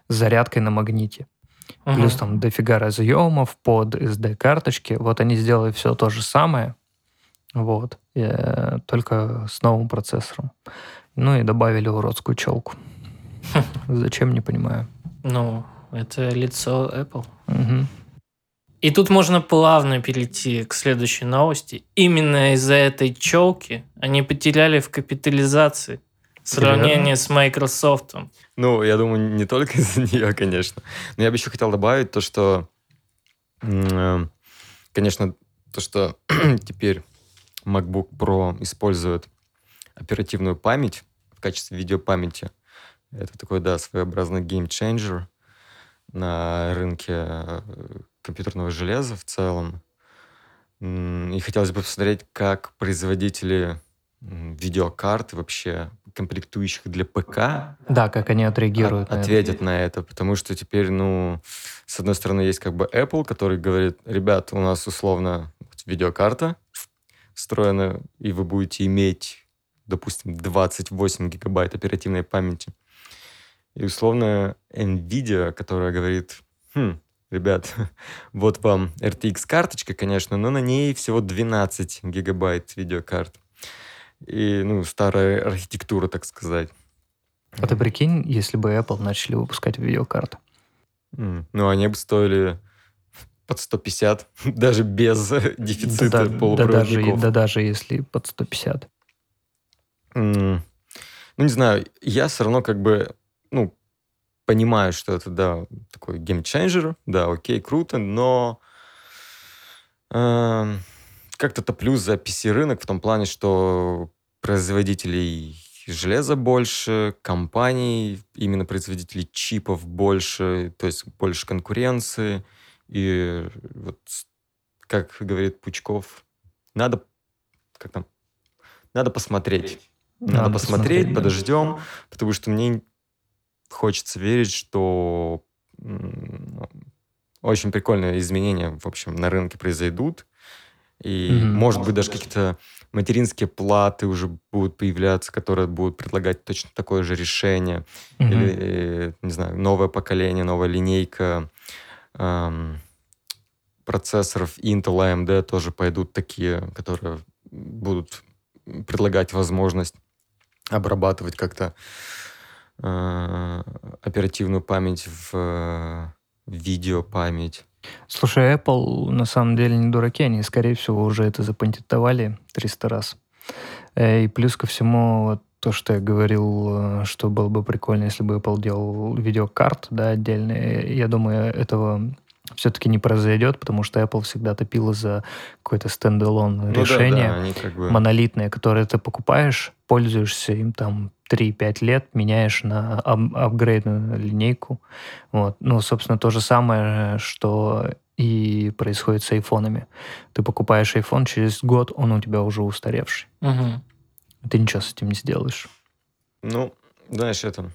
зарядкой на магните? Плюс Мгм. там дофига разъемов под SD-карточки. Вот они сделали все то же самое, вот, э, только с новым процессором. Ну и добавили уродскую челку. (laughs) Зачем, не понимаю. Ну, это лицо Apple. Мгм. И тут можно плавно перейти к следующей новости. Именно из-за этой челки они потеряли в капитализации в сравнении с Microsoft. Ну, я думаю, не только (laughs) из-за нее, конечно. Но я бы еще хотел добавить то, что, э, конечно, то, что (clears throat) теперь MacBook Pro использует оперативную память в качестве видеопамяти. Это такой, да, своеобразный геймченджер на рынке э, компьютерного железа в целом. И хотелось бы посмотреть, как производители видеокарт вообще комплектующих для ПК Да, как они отреагируют от- на это. ответят на это, потому что теперь, ну, с одной стороны, есть как бы Apple, который говорит, ребят, у нас условно видеокарта встроена, и вы будете иметь, допустим, 28 гигабайт оперативной памяти. И условно Nvidia, которая говорит, «Хм, ребят, (laughs) вот вам RTX карточка, конечно, но на ней всего 12 гигабайт видеокарт. И, ну, старая архитектура, так сказать. А ты прикинь, если бы Apple начали выпускать видеокарты. Ну, они бы стоили под 150, (laughs) даже без (laughs) дефицита Да, да, да даже, полупроводников. да даже если под 150. М, Ну, не знаю, я все равно как бы, ну, понимаю, что это, да, такой геймченджер, да, окей, круто, но эм, как-то топлю за PC-рынок в том плане, что производителей железа больше, компаний, именно производителей чипов больше, то есть больше конкуренции. И вот, как говорит Пучков, надо, как там, надо посмотреть. Надо, Надо посмотреть, посмотреть, подождем, потому что мне хочется верить, что очень прикольные изменения, в общем, на рынке произойдут. И, Мгм. может быть, даже какие-то материнские платы уже будут появляться, которые будут предлагать точно такое же решение. Мгм. Или, э, не знаю, новое поколение, новая линейка эм, процессоров Intel, AMD тоже пойдут такие, которые будут предлагать возможность обрабатывать как-то оперативную память в э, видеопамять. Слушай, Apple на самом деле не дураки, они, скорее всего, уже это запатентовали 300 раз. Э, И плюс ко всему, вот то, что я говорил, э, что было бы прикольно, если бы Apple делал видеокарт, да, отдельные, я думаю, этого все-таки не произойдет, потому что Apple всегда топила за какое-то стендалон Ну да, решение, да, они как бы... монолитное, которое ты покупаешь, пользуешься им там 3-5 лет, меняешь на ап- апгрейдную линейку. Вот. Ну, собственно, то же самое, что и происходит с айфонами. Ты покупаешь iPhone, через год он у тебя уже устаревший. Мгм. Ты ничего с этим не сделаешь. Ну, знаешь, это...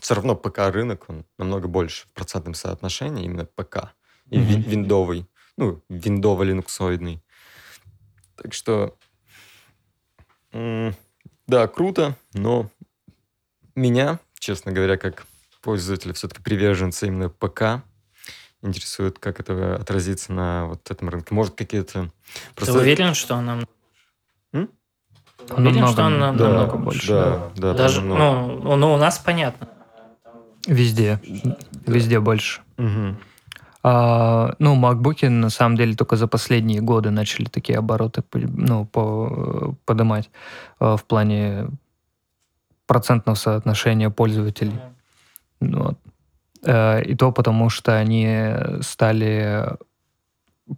все равно ПК-рынок, он намного больше в процентном соотношении, именно ПК. И ви- Мгм. виндовый, ну, виндово-линуксоидный. Так что, м, да, круто, но меня, честно говоря, как пользователь все-таки приверженца именно ПК, интересует, как это отразится на вот этом рынке. Может, какие-то... Просто... Ты уверен, что она... М? Уверен, намного, что она да, намного больше. Да, да. Даже, ну, ну, у нас понятно. Везде. Везде больше. Угу. А, ну, макбуки на самом деле только за последние годы начали такие обороты ну, по, поднимать а, в плане процентного соотношения пользователей. Вот. А, и то потому, что они стали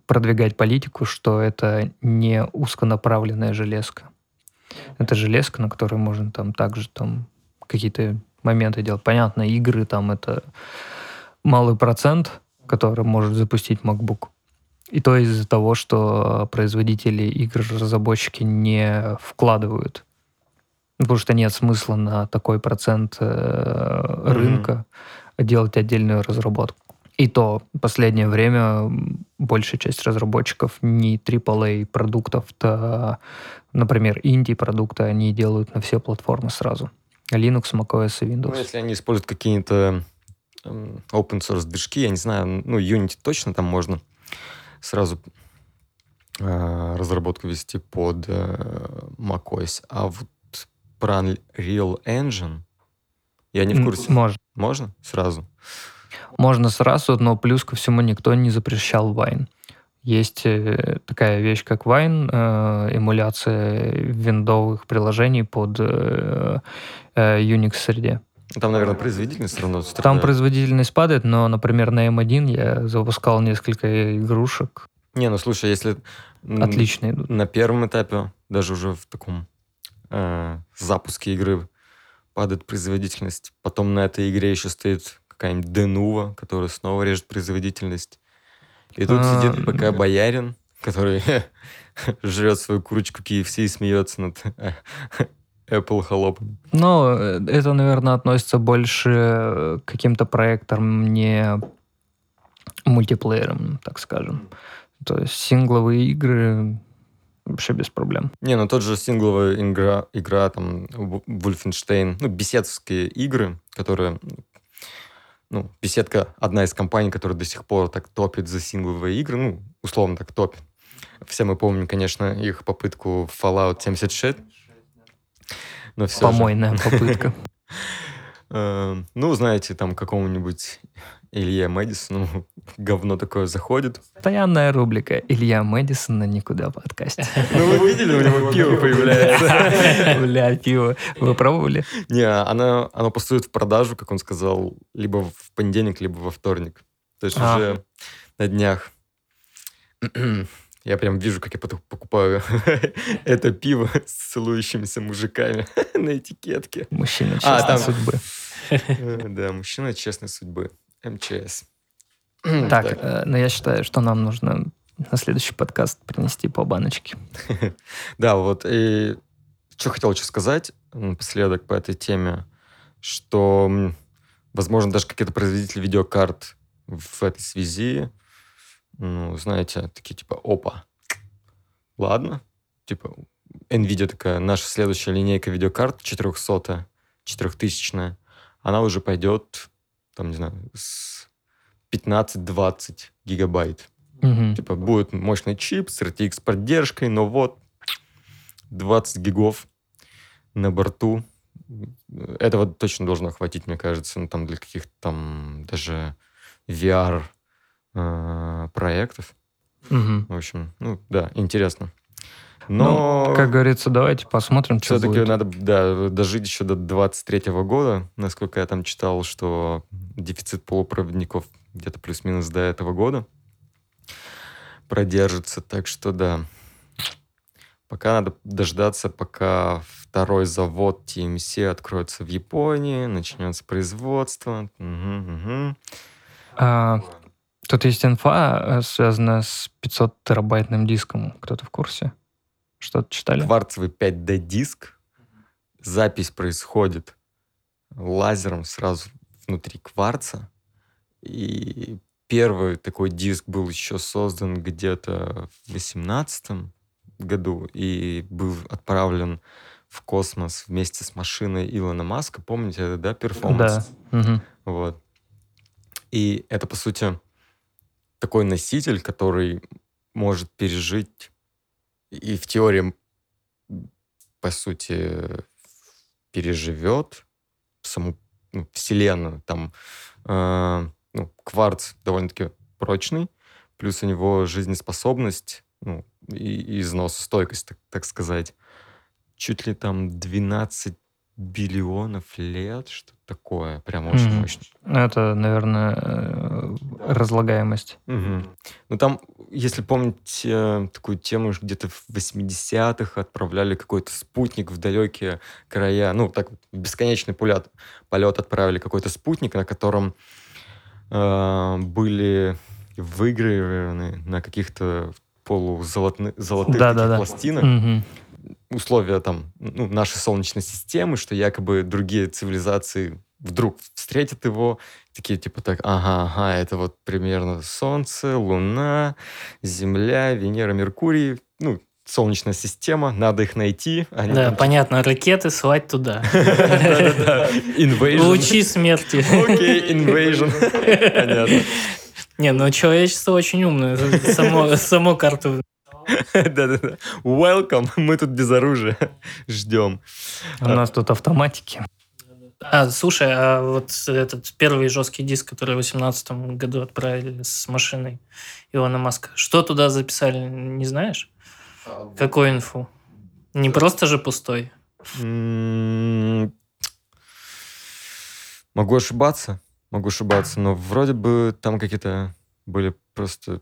продвигать политику, что это не узконаправленная железка. Это железка, на которой можно там также там какие-то моменты делать. Понятно, игры там это малый процент, который может запустить MacBook. И то из-за того, что производители игр, разработчики не вкладывают. Потому что нет смысла на такой процент э, рынка mm-hmm. делать отдельную разработку. И то в последнее время большая часть разработчиков не AAA продуктов, то, например, инди-продукты они делают на все платформы сразу. Linux, macOS и Windows. Ну, если они используют какие-то open source движки, я не знаю, ну, Unity точно там можно сразу э, разработку вести под э, macOS, а вот про Unreal Engine я не в курсе. Можно. Можно сразу? Можно сразу, но плюс ко всему никто не запрещал Wine. Есть э, такая вещь, как Wine, э, эмуляция виндовых приложений под э, э Unix-среде. Там, наверное, производительность все равно страдает. Там производительность падает, но, например, на M1 я запускал несколько игрушек. Не, ну слушай, если... Отлично идут. На первом этапе, даже уже в таком э, запуске игры падает производительность. Потом на этой игре еще стоит какая-нибудь Денува, которая снова режет производительность. И тут а... сидит пока боярин, который (laughs) жрет свою курочку KFC и смеется над (laughs) Apple холопом. Ну, это, наверное, относится больше к каким-то проектам, не мультиплеерам, так скажем. То есть сингловые игры вообще без проблем. Не, ну тот же сингловая игра, игра там, Wolfenstein, ну, беседские игры, которые ну, беседка одна из компаний, которая до сих пор так топит за сингловые игры, ну, условно так топит. Все мы помним, конечно, их попытку Fallout 76, но все Помойная же. попытка. (laughs) Эм, ну, знаете, там какому-нибудь Илья Мэдисону (laughs) говно такое заходит. Постоянная рубрика Илья Мэдисон на никуда подкасте. Ну, вы видели, у него (laughs) пиво появляется. Бля, пиво. Вы пробовали? Не, она, оно поступит в продажу, как он сказал, либо в понедельник, либо во вторник. То есть а. уже на днях. (clears throat) Я прям вижу, как я покупаю (laughs) это пиво (laughs) с целующимися мужиками (laughs) на этикетке. Мужчина а, честной судьбы. Э, да, мужчина честной судьбы. МЧС. Так, э, но я считаю, что нам нужно на следующий подкаст принести по баночке. Да, вот и что хотел еще сказать напоследок по этой теме, что, возможно, даже какие-то производители видеокарт в этой связи ну, знаете, такие типа, опа, ладно, типа, NVIDIA такая, наша следующая линейка видеокарт 400 4000 она уже пойдет, там, не знаю, с 15-20 гигабайт. Угу. Типа, будет мощный чип с RTX поддержкой, но вот 20 гигов на борту. Этого точно должно хватить, мне кажется, ну, там для каких-то там даже VR э, проектов. Угу. В общем, ну да, интересно. Но, ну, как говорится, давайте посмотрим, что Все-таки будет. надо да, дожить еще до 23 года. Насколько я там читал, что дефицит полупроводников где-то плюс-минус до этого года продержится. Так что да, пока надо дождаться, пока второй завод TMC откроется в Японии, начнется производство. Угу, угу. А, Тут есть инфа, э, связанная с 500 терабайтным диском. Кто-то в курсе? Что-то читали? Кварцевый 5D диск. Запись происходит лазером сразу внутри кварца. И первый такой диск был еще создан где-то в 18 году и был отправлен в космос вместе с машиной Илона Маска. Помните это, да, перформанс? Да. Угу. Вот. И это, по сути, такой носитель, который может пережить и в теории, по сути, переживет саму ну, Вселенную. Там э, ну, кварц довольно-таки прочный, плюс у него жизнеспособность, ну, и, и износостойкость, так, так сказать, чуть ли там 12 биллионов лет, что такое, прям очень mm. мощно. Это, наверное, э, разлагаемость. Угу. Ну там, если помнить э, такую тему, где-то в 80-х отправляли какой-то спутник в далекие края, ну так бесконечный полет, полет отправили какой-то спутник, на котором э, были выгравированы на каких-то полузолотых да, да, да. пластинах угу условия там ну, нашей Солнечной системы, что якобы другие цивилизации вдруг встретят его, такие типа так, ага, ага, это вот примерно Солнце, Луна, Земля, Венера, Меркурий, ну, Солнечная система, надо их найти. Они да, там... понятно, ракеты слать туда. (laughs) Invasion. Лучи смерти. Окей, invasion. (laughs) Понятно. Не, ну человечество очень умное. Само, само карту (laughs) да-да-да. Welcome, мы тут без оружия. Ждем. У нас тут автоматики. А, слушай, а вот этот первый жесткий диск, который в 2018 году отправили с машиной Илона Маска, что туда записали, не знаешь? Какую инфу? Не просто же пустой? Могу ошибаться, могу ошибаться, но вроде бы там какие-то были просто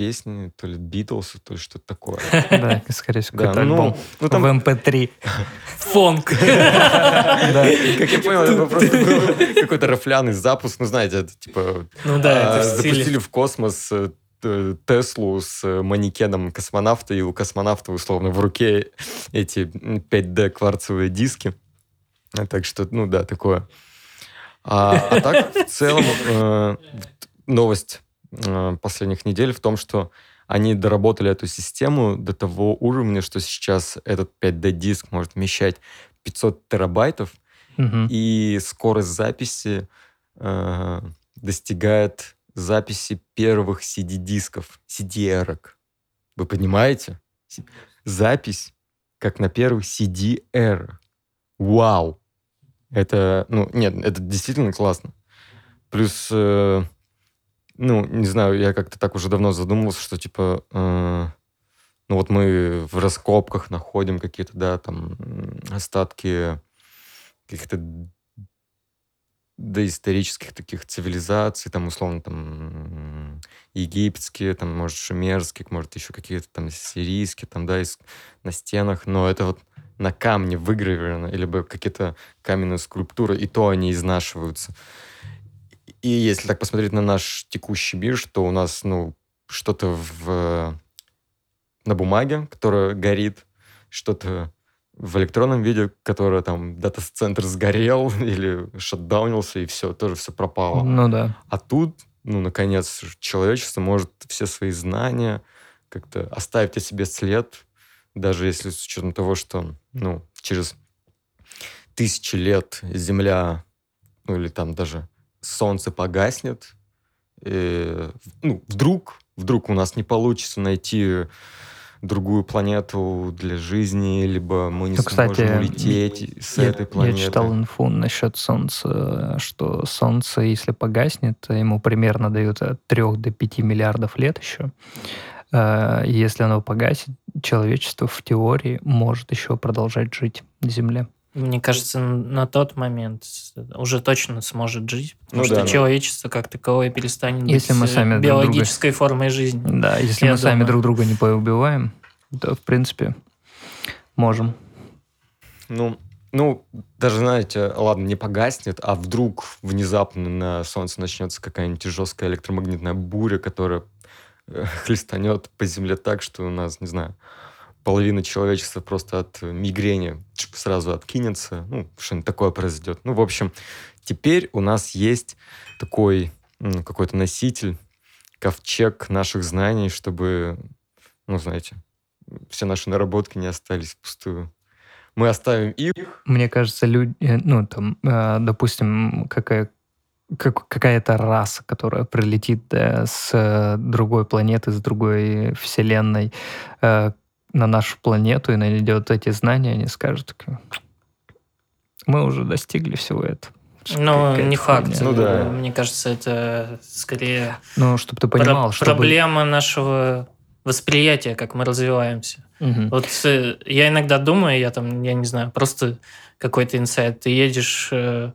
песни, то ли Битлз, то ли что-то такое. Да, скорее всего, какой-то ну, альбом ну, там... в MP3. Фонк. (laughs) Как я понял, это просто был какой-то рафляный запуск. Ну, знаете, это типа... Ну да, это Запустили в космос э, Теслу с манекеном космонавта, и у космонавта, условно, в руке эти 5D кварцевые диски. Так что, ну да, такое. А, а так, в целом, э, новость Э, последних недель в том, что они доработали эту систему до того уровня, что сейчас этот 5D-диск может вмещать 500 терабайтов, угу. и скорость записи э, достигает записи первых CD-дисков, CD-эрок. Вы понимаете? Запись как на первых CD-эрах. Вау! Это, ну, нет, это действительно классно. Плюс э, ну, не знаю, я как-то так уже давно задумывался, что, типа, э, ну, вот мы в раскопках находим какие-то, да, там, остатки каких-то доисторических таких цивилизаций, там, условно, там, египетские, там, может, шумерские, может, еще какие-то там сирийские, там, да, из, на стенах, но это вот на камне выгравировано, или бы какие-то каменные скульптуры, и то они изнашиваются. И если так посмотреть на наш текущий мир, что у нас, ну, что-то в, на бумаге, которое горит, что-то в электронном виде, которое там дата-центр сгорел (laughs) или шатдаунился, и все, тоже все пропало. Ну да. А тут, ну, наконец, человечество может все свои знания как-то оставить о себе след, даже если с учетом того, что, ну, через тысячи лет Земля, ну, или там даже солнце погаснет, и, ну, вдруг, вдруг у нас не получится найти другую планету для жизни, либо мы не ну, сможем кстати, улететь с я, этой планеты. Я читал инфу насчет Солнца, что Солнце, если погаснет, ему примерно дают от 3 до 5 миллиардов лет еще. Э, если оно погасит, человечество в теории может еще продолжать жить на Земле. Мне кажется, на тот момент уже точно сможет жить, потому ну, что да, человечество как таковое перестанет если быть мы сами биологической друг друга... формой жизни. Да, если мы думаю. сами друг друга не поубиваем, то, в принципе, можем. Ну, ну, даже, знаете, ладно, не погаснет, а вдруг внезапно на Солнце начнется какая-нибудь жесткая электромагнитная буря, которая э, (laughs) хлестанет по Земле так, что у нас, не знаю, половина человечества просто от мигрени сразу откинется, ну, что-нибудь такое произойдет. Ну, в общем, теперь у нас есть такой ну, какой-то носитель, ковчег наших знаний, чтобы, ну, знаете, все наши наработки не остались впустую. мы оставим их. Мне кажется, люди, э, ну, там, э, допустим, какая, как, какая-то раса, которая прилетит да, с другой планеты, с другой вселенной э, на нашу планету и найдет эти знания, они скажут, мы уже достигли всего этого. Ну, не факт. Ну, да. Мне кажется, это скорее... Ну, чтобы ты понимал, про- чтобы... Проблема нашего восприятия, как мы развиваемся. Угу. Вот э, я иногда думаю, я там, я не знаю, просто какой-то инсайт. Ты едешь э,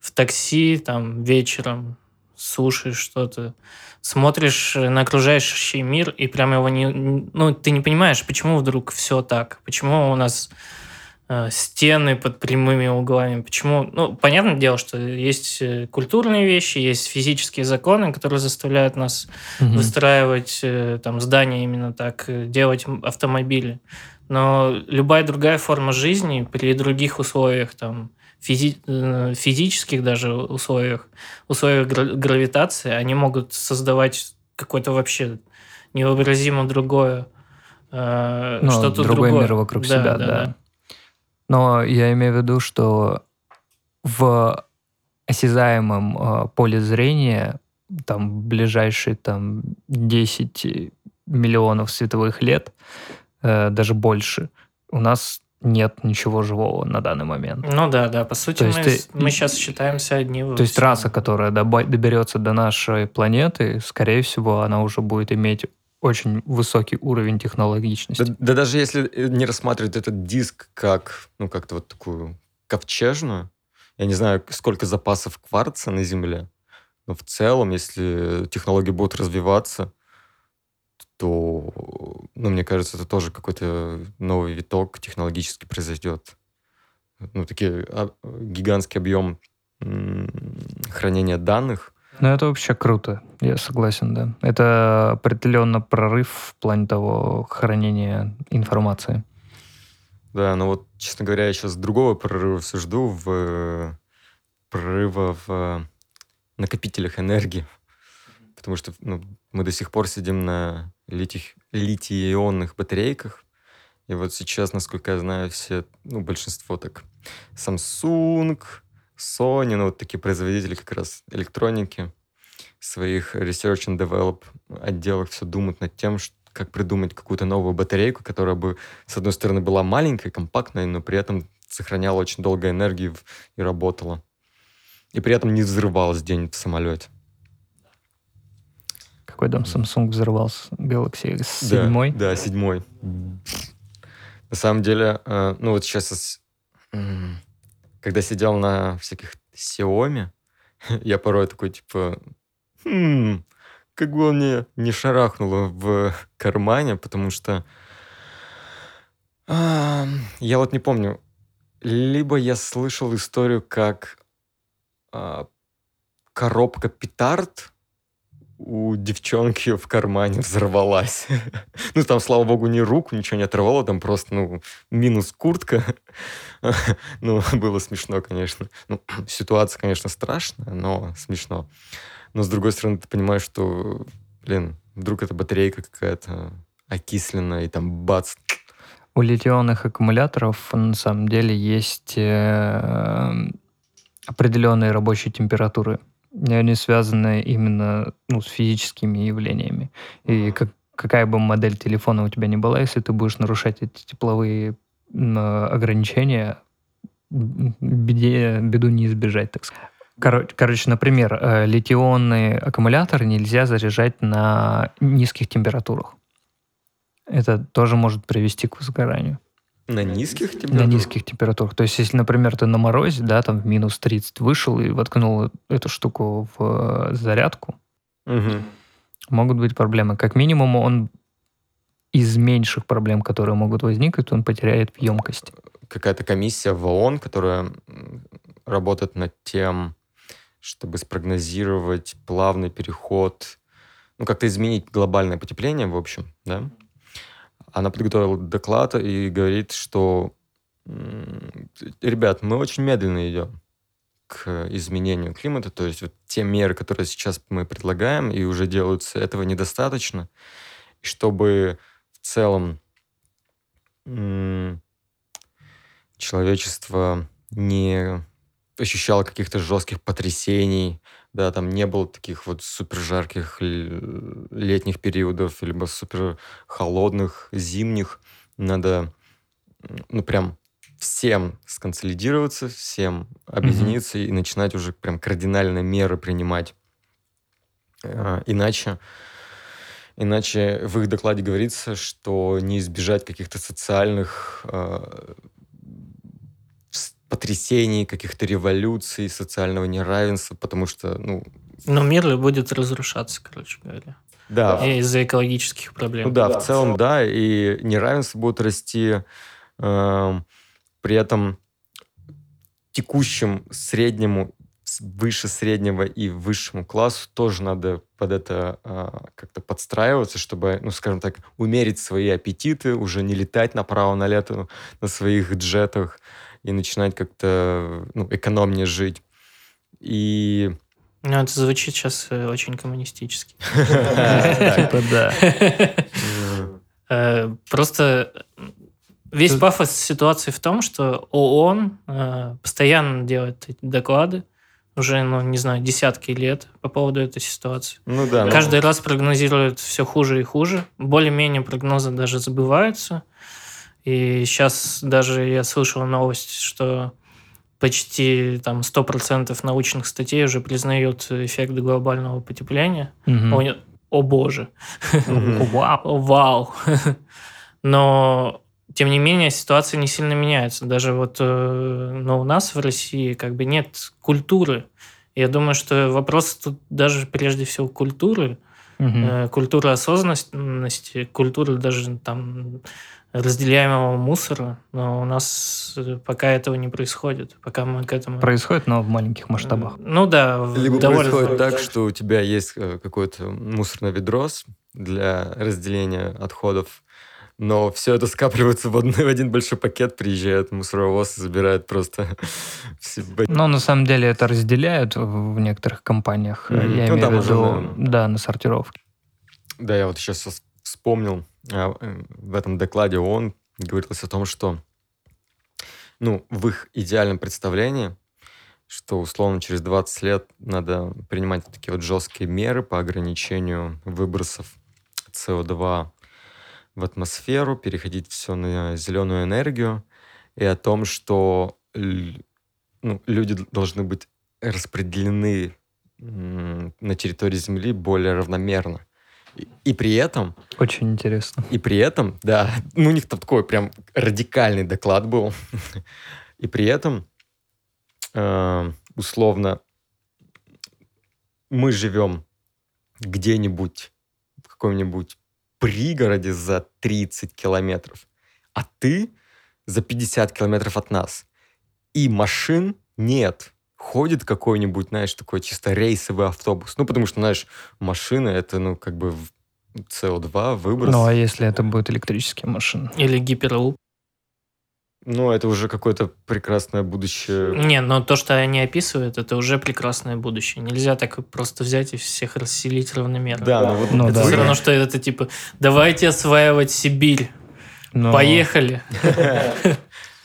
в такси там вечером, слушаешь что-то, смотришь на окружающий мир и прям его не... Ну, ты не понимаешь, почему вдруг все так, почему у нас Э, стены под прямыми углами. Почему? Ну, понятное дело, что есть э, культурные вещи, есть физические законы, которые заставляют нас угу. выстраивать э, там здания именно так, делать автомобили. Но любая другая форма жизни при других условиях, там, физи физических даже условиях, условиях гравитации, они могут создавать какое-то вообще невообразимо другое, ну, что-то другое. Другой мир вокруг да, себя, да. да. да. Но я имею в виду, что в осязаемом э, поле зрения там ближайшие там 10 миллионов световых лет, э, даже больше, у нас нет ничего живого на данный момент. Ну да, да, по сути то мы, есть, мы сейчас считаемся одни. То есть раса, которая доберется до нашей планеты, скорее всего, она уже будет иметь очень высокий уровень технологичности. Да, да даже если э, не рассматривать этот диск как, ну, как-то вот такую ковчежную, я не знаю, сколько запасов кварца на Земле, но в целом, если технологии будут развиваться, то, ну, мне кажется, это тоже какой-то новый виток технологически произойдет. Ну, такие а, гигантский объем хранения данных, ну, это вообще круто, я согласен, да. Это определенно прорыв в плане того хранения информации. Да, но вот, честно говоря, я сейчас другого прорыва все жду в прорыва в накопителях энергии. Потому что ну, мы до сих пор сидим на литий, литий-ионных батарейках. И вот сейчас, насколько я знаю, все, ну, большинство так, Samsung, Sony, ну, вот такие производители как раз электроники, своих Research and Develop отделах все думают над тем, что как придумать какую-то новую батарейку, которая бы, с одной стороны, была маленькой, компактной, но при этом сохраняла очень долго энергию и работала. И при этом не взрывалась день в самолете. Какой там Samsung взорвался? Galaxy 7? Да, да, седьмой. На самом деле, э, ну вот сейчас когда сидел на всяких Xiaomi, (laughs) я порой такой, типа, хм, как бы он мне не шарахнуло в кармане, потому что а, я вот не помню, либо я слышал историю, как а, коробка петард у девчонки в кармане взорвалась. (laughs) ну, там, слава богу, ни руку, ничего не оторвало, там просто, ну, минус куртка. (laughs) ну, было смешно, конечно. Ну, (clears throat) ситуация, конечно, страшная, но смешно. Но, с другой стороны, ты понимаешь, что, блин, вдруг это батарейка какая-то окисленная, и там бац, у литионных аккумуляторов на самом деле есть э, определенные рабочие температуры они связаны именно ну, с физическими явлениями. И как, какая бы модель телефона у тебя ни была, если ты будешь нарушать эти тепловые ограничения, беде, беду не избежать, так сказать. Кор- короче, например, э, литионный аккумулятор нельзя заряжать на низких температурах. Это тоже может привести к возгоранию. На низких температурах? На низких температурах. То есть, если, например, ты на морозе, да, там в минус 30 вышел и воткнул эту штуку в э, зарядку, угу. могут быть проблемы. Как минимум, он из меньших проблем, которые могут возникнуть, он потеряет в емкости. Какая-то комиссия в ООН, которая работает над тем, чтобы спрогнозировать плавный переход, ну, как-то изменить глобальное потепление, в общем, да, она подготовила доклад и говорит, что ребят, мы очень медленно идем к изменению климата, то есть вот те меры, которые сейчас мы предлагаем и уже делаются, этого недостаточно. И чтобы в целом человечество не ощущало каких-то жестких потрясений, да, там не было таких вот супер жарких летних периодов, либо супер холодных зимних. Надо, ну, прям всем сконсолидироваться, всем объединиться mm-hmm. и начинать уже прям кардинальные меры принимать. А, иначе, иначе в их докладе говорится, что не избежать каких-то социальных э, потрясений, каких-то революций, социального неравенства, потому что, ну... Но мир будет разрушаться, короче говоря. Да. Из-за экологических проблем. Ну да, в целом, да, и неравенство будет расти. Э, при этом текущим среднему, выше среднего и высшему классу тоже надо под это э, как-то подстраиваться, чтобы, ну, скажем так, умерить свои аппетиты, уже не летать направо-налево на своих джетах и начинать как-то ну, экономнее жить. И ну, это звучит сейчас э, очень коммунистически. (laughs) Типа да. (laughs) Э, просто Весь пафос ситуации в том, что ООН э, постоянно делает эти доклады, уже, ну, не знаю, десятки лет по поводу этой ситуации. Ну да. Каждый ну... раз прогнозирует все хуже и хуже. Более-менее прогнозы даже забываются. И сейчас даже я слышал новость, что почти там 100% научных статей уже признают эффект глобального потепления. Угу. О, о боже. Вау. Вау. Но тем не менее, ситуация не сильно меняется. Даже вот э, но у нас в России как бы нет культуры. Я думаю, что вопрос тут даже прежде всего культуры, угу. культуры осознанности, культуры даже там разделяемого мусора, но у нас э, пока этого не происходит, пока мы к этому... Происходит, но в маленьких масштабах. Ну да. Либо довольно... происходит так, что у тебя есть какой-то мусорный ведро для разделения отходов, но все это скапливается в, один, в один большой пакет, приезжает мусоровоз и забирает просто (laughs) все... Но на самом деле это разделяют в некоторых компаниях. Mm-hmm. Я ну, имею в виду, уже, да, на сортировке. Да, я вот сейчас вспомнил, э, в этом докладе ООН говорилось о том, что ну, в их идеальном представлении, что условно через 20 лет надо принимать такие вот жесткие меры по ограничению выбросов СО2 в атмосферу, переходить все на зеленую энергию, и о том, что ну, люди должны быть распределены на территории Земли более равномерно. И, и при этом... Очень интересно. И при этом, да, ну, у них там такой прям радикальный доклад был. И при этом, э, условно, мы живем где-нибудь в каком-нибудь пригороде за 30 километров, а ты за 50 километров от нас. И машин нет. Ходит какой-нибудь, знаешь, такой чисто рейсовый автобус. Ну, потому что, знаешь, машина — это, ну, как бы СО2, выброс. Ну, а если это будет электрические машины? Или гиперлуп? Ну, это уже какое-то прекрасное будущее. Не, но то, что они описывают, это уже прекрасное будущее. Нельзя так просто взять и всех расселить равномерно. Да, ну вот ну, это да. все равно, что это типа, давайте осваивать Сибирь. Но... Поехали. (laughs)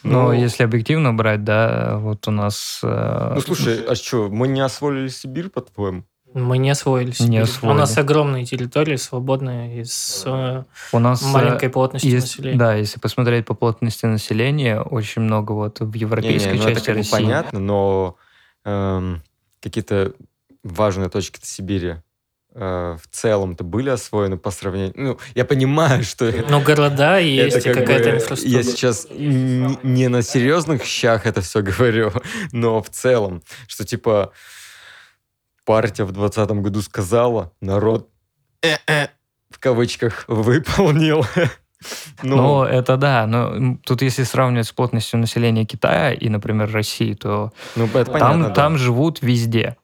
Но ну, если объективно брать, да, вот у нас... Э, ну, слушай, а что, мы не освоили Сибирь, по-твоему? Мы не освоились. Не освоили. У нас огромные территории, свободные, и с э, У нас э, маленькой плотностью есть, населения. Да, если посмотреть по плотности населения, очень много вот в европейской не, не, ну части это России. понятно, но эм, какие-то важные точки Сибири э, в целом-то были освоены по сравнению... Ну, я понимаю, что... Но города есть и какая-то инфраструктура. Я сейчас не на серьезных щах это все говорю, (laughs) но в целом, что типа партия в 2020 году сказала, народ в кавычках выполнил. (laughs) Ну, ну, это да. Но тут если сравнивать с плотностью населения Китая и, например, России, то ну, там, понятно, да. там живут везде.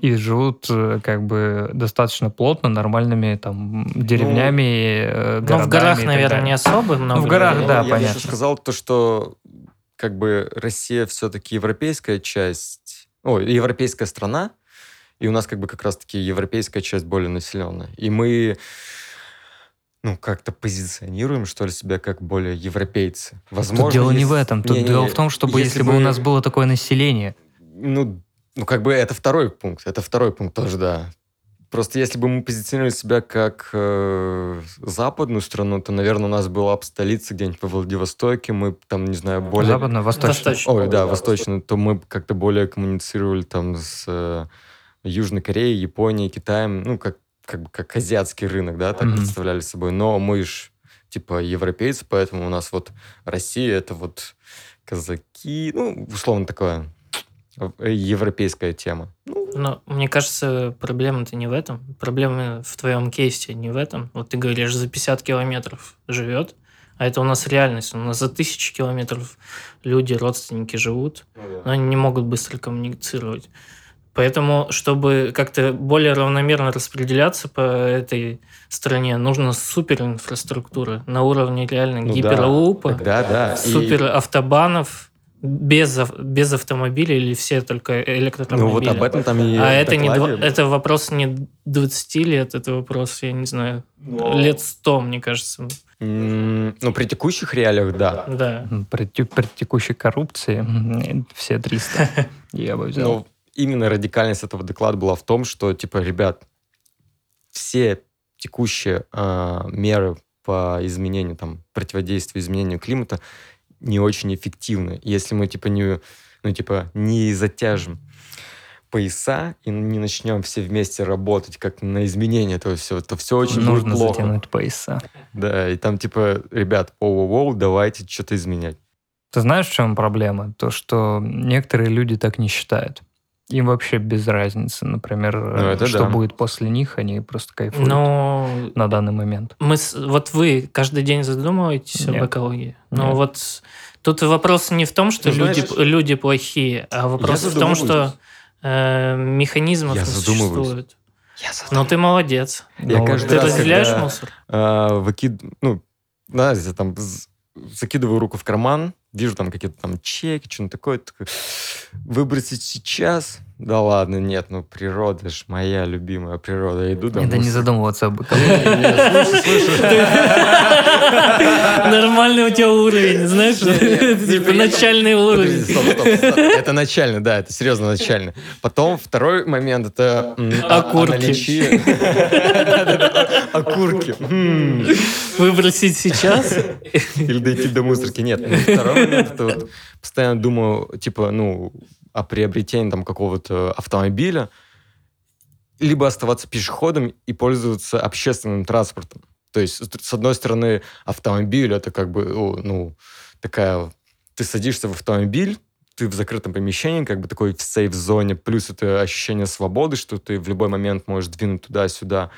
И живут э, как бы достаточно плотно, нормальными там деревнями, ну, городами. Ну, в горах, наверное, не особо много. Ну, в горах, людей. да, я понятно. Я бы сказал то, что как бы Россия все-таки европейская часть, ой, европейская страна, и у нас как бы как раз-таки европейская часть более населенная. И мы ну, как-то позиционируем, что ли, себя как более европейцы. Возможно, Тут дело если... не в этом. Тут не, дело не, в том, чтобы если, если бы у нас было такое население. Ну, ну, как бы это второй пункт. Это второй пункт тоже, да. Просто если бы мы позиционировали себя как э, западную страну, то, наверное, у нас была бы столица где-нибудь во Владивостоке, мы там, не знаю, более... Западно-восточно. Ой, да, восточно, то мы как-то более коммуницировали там с э, Южной Кореей, Японией, Китаем, ну, как, как бы как азиатский рынок, да, так mm-hmm. представляли собой. Но мы же, типа, европейцы, поэтому у нас вот Россия — это вот казаки, ну, условно такое европейская тема. Ну, Но мне кажется, проблема-то не в этом. Проблема в твоем кейсе не в этом. Вот ты говоришь, за 50 километров живет, а это у нас реальность. У нас за тысячи километров люди, родственники живут, ну но они не могут быстро коммуницировать. Поэтому, чтобы как-то более равномерно распределяться по этой стране, нужна супер инфраструктура на уровне реально ну, гиперлупа, да, да. супер автобанов, без, без автомобиля или все только электромобили? Ну вот об этом там и А это, не, это вопрос не 20 лет, это вопрос, я не знаю, Но... лет 100, мне кажется. Mm, ну, при текущих реалиях, да. Да. При, при текущей коррупции все 300 (laughs) я бы взял. Ну, именно радикальность этого доклада была в том, что, типа, ребят, все текущие э, меры по изменению, там, противодействию изменению климата не очень эффективны. Если мы, типа, не, ну, типа, не затяжем пояса и не начнем все вместе работать как на изменение этого всего, то все очень Нужно плохо. затянуть пояса. Да, и там типа, ребят, оу-оу, давайте что-то изменять. Ты знаешь, в чем проблема? То, что некоторые люди так не считают. Им вообще без разницы, например, ну, это что да. будет после них, они просто кайфуют Но на данный момент. Мы, вот вы каждый день задумываетесь Нет. об экологии? Но ну, вот тут вопрос не в том, что Ты люди, знаешь, люди плохие, а вопрос в том, что э, механизмов я существует. Я Но ты молодец. Я ну, каждый ты раз, разделяешь когда, мусор? Э, выкид... Ну, знаете, там закидываю руку в карман, вижу там какие-то там чеки, что-нибудь такое, такой, выбросить сейчас? Да ладно, нет, ну природа ж моя любимая природа. Иду домой. Это не задумываться об (laughs) Нормальный у тебя уровень, знаешь? (laughs) Типа начальный уровень. Это начальный, да, это серьезно начальный. Потом второй момент это окурки. Окурки. (laughs) Выбросить сейчас? Или дойти до мусорки. Нет. Второй момент это вот постоянно думаю, типа, ну, о приобретении там какого-то автомобиля, либо оставаться пешеходом и пользоваться общественным транспортом. То есть, с одной стороны, автомобиль это как бы, ну, такая... Ты садишься в автомобиль, ты в закрытом помещении, как бы такой в сейф-зоне, плюс это ощущение свободы, что ты в любой момент можешь двинуть туда-сюда.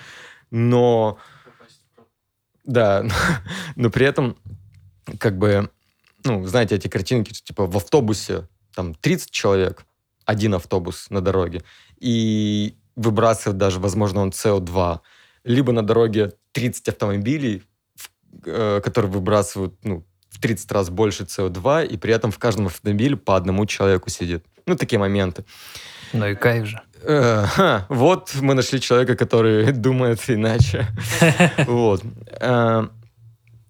Но... Да, (laughs) но при этом, как бы, ну, знаете, эти картинки, типа в автобусе там 30 человек, один автобус на дороге, и выбрасывает даже, возможно, он СО2. Либо на дороге 30 автомобилей, э, которые выбрасывают ну, в 30 раз больше СО2, и при этом в каждом автомобиле по одному человеку сидит. Ну, такие моменты. Ну и кайф же. Э, вот мы нашли человека, который (laughs) думает иначе. (laughs) Вот.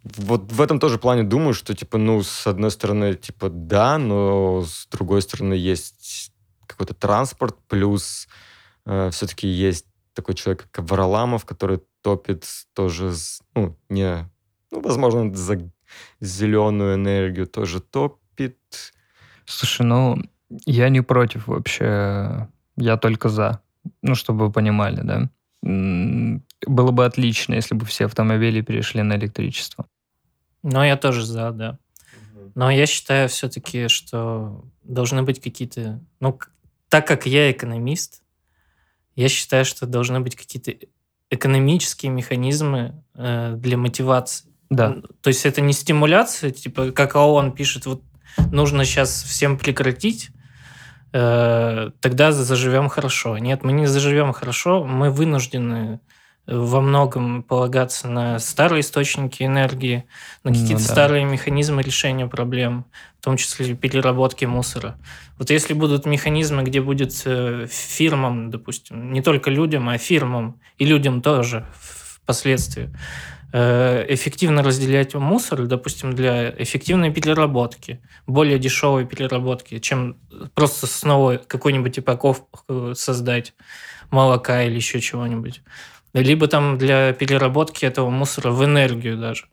Вот в этом тоже плане думаю, что, типа, ну, с одной стороны, типа, да, но с другой стороны есть какой-то транспорт, плюс э, все-таки есть такой человек, как Вараламов, который топит тоже, ну, не, ну, возможно, за зеленую энергию тоже топит. Слушай, ну, я не против вообще, я только за. Ну, чтобы вы понимали, да. Было бы отлично, если бы все автомобили перешли на электричество. Ну, я тоже за, да. Но я считаю все-таки, что должны быть какие-то... Ну, так как я экономист, я считаю, что должны быть какие-то экономические механизмы э, для мотивации. Да. То есть это не стимуляция, типа, как ООН пишет, вот нужно сейчас всем прекратить, э, тогда заживем хорошо. Нет, мы не заживем хорошо, мы вынуждены во многом полагаться на старые источники энергии, на ну какие-то ну, да. старые механизмы решения проблем, в том числе переработки мусора. Вот если будут механизмы, где будет э, фирмам, допустим, не только людям, а фирмам и людям тоже впоследствии, э, эффективно разделять мусор, допустим, для эффективной переработки, более дешевой переработки, чем просто снова какую-нибудь упаковку создать молока или еще чего-нибудь. Либо там для переработки этого мусора в энергию даже.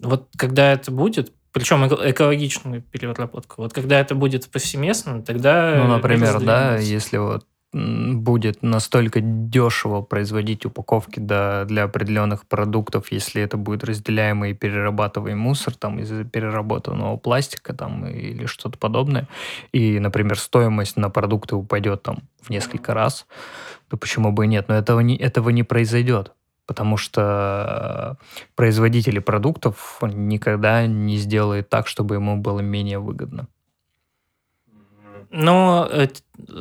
Вот когда это будет, причем экологичную переработку. Вот когда это будет повсеместно, тогда... Ну, например, да, если вот будет настолько дешево производить упаковки для, для определенных продуктов, если это будет разделяемый и перерабатываемый мусор там из переработанного пластика там или что-то подобное, и, например, стоимость на продукты упадет там в несколько раз, то почему бы и нет? Но этого не, этого не произойдет потому что производители продуктов никогда не сделает так, чтобы ему было менее выгодно. Но э,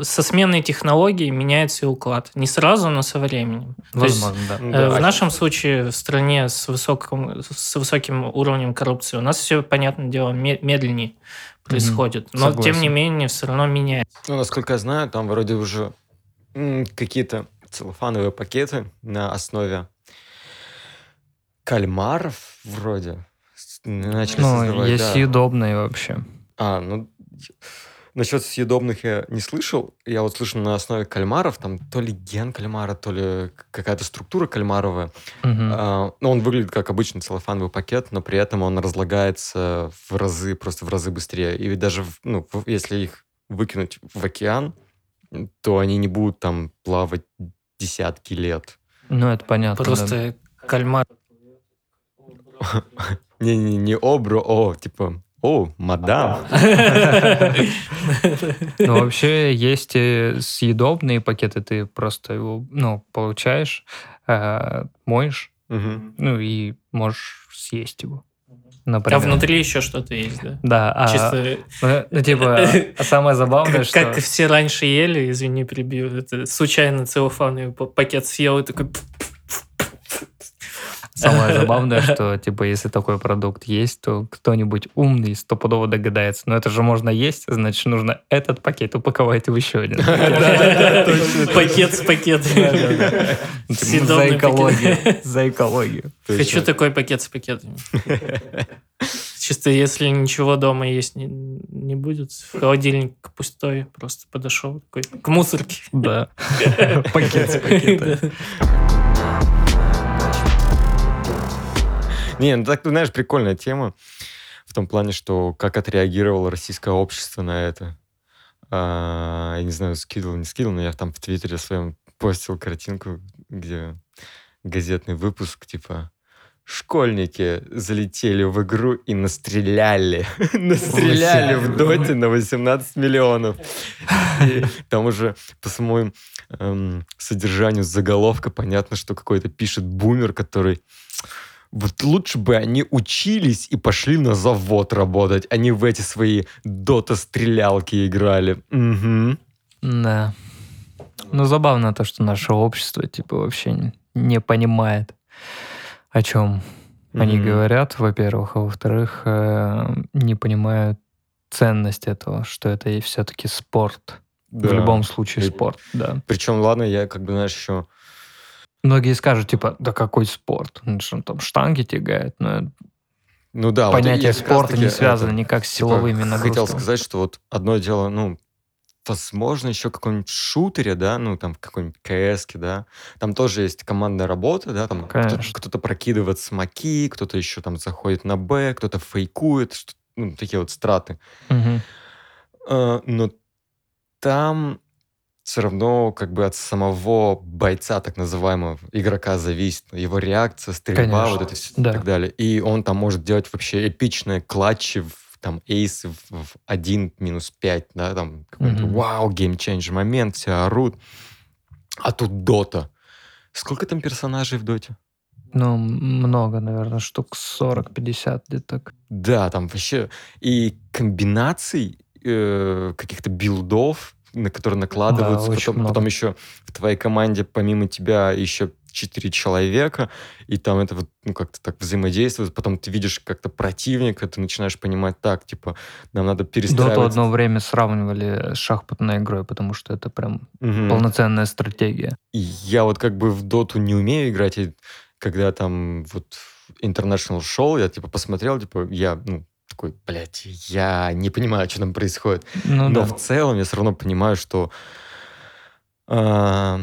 со сменой технологий меняется и уклад. Не сразу, но со временем. Возможно, есть, да. Э, в нашем случае в стране с высоким, с высоким уровнем коррупции у нас все, понятное дело, медленнее происходит. Mm-hmm. Но, Согласен. тем не менее, все равно меняется. Ну, насколько я знаю, там вроде уже какие-то целлофановые пакеты на основе кальмаров вроде начали ну, создавать. есть да. съедобные вообще. А, ну, насчет съедобных я не слышал. Я вот слышал на основе кальмаров, там то ли ген кальмара, то ли какая-то структура кальмаровая. Угу. А, ну, он выглядит как обычный целлофановый пакет, но при этом он разлагается в разы, просто в разы быстрее. И ведь даже, ну, если их выкинуть в океан, то они не будут там плавать десятки лет. Ну, это понятно. Просто да. кальмар (laughs) Не-не, не обро, о, типа, о, мадам. Ну, вообще, есть съедобные пакеты, ты просто его, ну, получаешь, э, моешь, ну, и можешь съесть его. Например. А внутри еще что-то есть, да? Да. А, Чисто... ну, ну, типа, а самое забавное, что... Как все раньше ели, извини, прибью, это случайно целлофановый пакет съел и такой... Самое забавное, что, типа, если такой продукт есть, то кто-нибудь умный стопудово догадается. Но это же можно есть, значит, нужно этот пакет упаковать в еще один. (laughs) Пакет с пакетом. Типа, за экологию. За экологию. Хочу такой пакет с пакетами. Чисто если ничего дома есть не, не будет, холодильник пустой, просто подошел такой к мусорке. Да. (laughs) Пакет с пакетом. (laughs) Не, ну так, знаешь, прикольная тема в том плане, что как отреагировало российское общество на это. А, я не знаю, скидывал, не скидывал, но я там в Твиттере своем постил картинку, где газетный выпуск, типа школьники залетели в игру и настреляли. (laughs) настреляли в доте на 18 миллионов. И там уже по самому эм, содержанию заголовка понятно, что какой-то пишет бумер, который вот лучше бы они учились и пошли на завод работать, а не в эти свои дота-стрелялки играли. Угу. Да. Ну, забавно то, что наше общество, типа, вообще не понимает, о чем mm-hmm. они говорят, во-первых, а во-вторых, э, не понимают ценность этого, что это и все-таки спорт. Да. В любом случае спорт, да. Причем, ладно, я как бы, знаешь, еще Многие скажут, типа, да какой спорт? Он что, там штанги тягает? Но ну да, понятие вот спорта не связано это, никак с силовыми типа, нагрузками. Хотел сказать, что вот одно дело, ну, возможно, еще в каком-нибудь шутере, да, ну, там, в какой-нибудь кс да, там тоже есть командная работа, да, там кто-то, кто-то прокидывает смоки, кто-то еще там заходит на Б, кто-то фейкует, что, ну, такие вот страты. Угу. А, но там все равно как бы от самого бойца, так называемого, игрока зависит. Его реакция, стрельба, Конечно. вот это все да. и так далее. И он там может делать вообще эпичные клатчи, в, там, эйсы в, в 1 минус 5, да, там какой-то mm-hmm. вау, геймченджер момент, все орут. А тут Дота. Сколько там персонажей в Доте? Ну, много, наверное, штук 40-50 где-то так. Да, там вообще и комбинаций э, каких-то билдов, на которые накладываются. Да, потом, потом еще в твоей команде помимо тебя еще четыре человека, и там это вот, ну, как-то так взаимодействует. Потом ты видишь как-то противника, ты начинаешь понимать так, типа, нам надо перестраивать. Доту одно время сравнивали с шахматной игрой, потому что это прям угу. полноценная стратегия. И я вот как бы в доту не умею играть, и когда там вот International Show, я, типа, посмотрел, типа, я, ну, такой, блядь, я не понимаю, что там происходит. Ну, Но да. в целом я все равно понимаю, что э,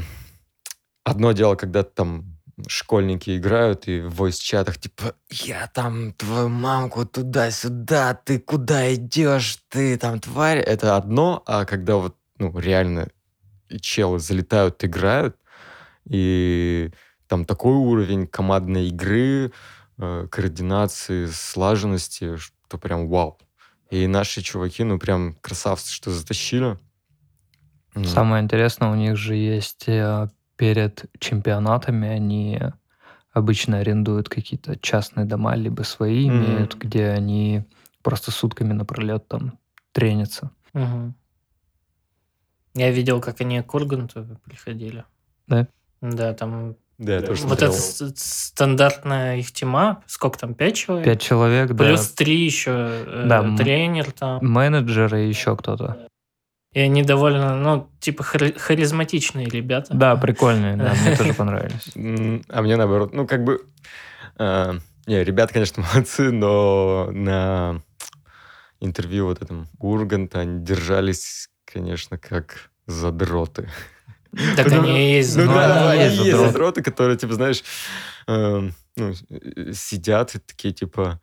одно дело, когда там школьники играют и в voice-чатах, типа, я там твою мамку туда-сюда, ты куда идешь, ты там тварь. Это одно, а когда вот, ну, реально челы залетают, играют, и там такой уровень командной игры, э, координации, слаженности, что прям вау. И наши чуваки, ну, прям красавцы, что затащили. Самое интересное, у них же есть э, перед чемпионатами они обычно арендуют какие-то частные дома, либо свои mm-hmm. имеют, где они просто сутками напролет там тренятся. Угу. Я видел, как они к Урганту приходили. Да? Да, там да, я тоже вот это стандартная их тема, сколько там, пять человек? Пять человек, да. Плюс три еще э, да, тренер там. Менеджеры и еще кто-то. И они довольно, ну, типа харизматичные ребята. Да, прикольные, да, мне тоже понравились. (laughs) А мне наоборот, ну, как бы... А, не, ребят, конечно, (laughs) молодцы, но на интервью вот этом Урганта они держались, конечно, как задроты. Так они и есть Ну да, они есть задроты, которые, типа, знаешь, эм, ну, сидят и такие, типа,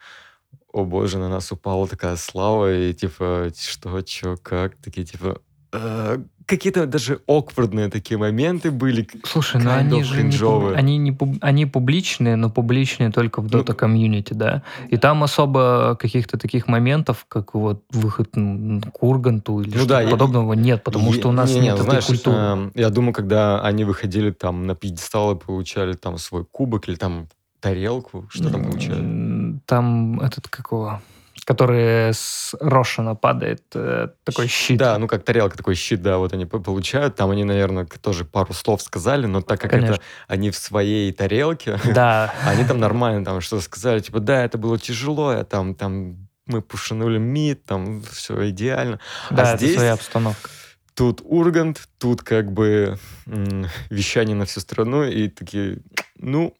о боже, на нас упала такая слава, и типа, что, чё, как, такие типа, э, какие-то даже оквардные такие моменты были. Слушай, ну они же не, они, не, они публичные, но публичные только в Dota ну, комьюнити, да? И там особо каких-то таких моментов, как вот выход ну, к Урганту или ну, что-то да, подобного я, нет, потому я, что у нас не, нет не, знаешь, культуры. Э, я думаю, когда они выходили там на пьедестал и получали там свой кубок или там тарелку? Что там получают? Там этот какого? Который с Рошина падает, э, такой щит. Да, ну как тарелка, такой щит, да, вот они получают. Там они, наверное, тоже пару слов сказали, но так как Конечно. это они в своей тарелке, да. (laughs) они там нормально там что сказали, типа, да, это было тяжело, я там, там мы пушанули мид, там все идеально. А да, а здесь... это своя обстановка. Тут Ургант, тут как бы вещание на всю страну, и такие, ну,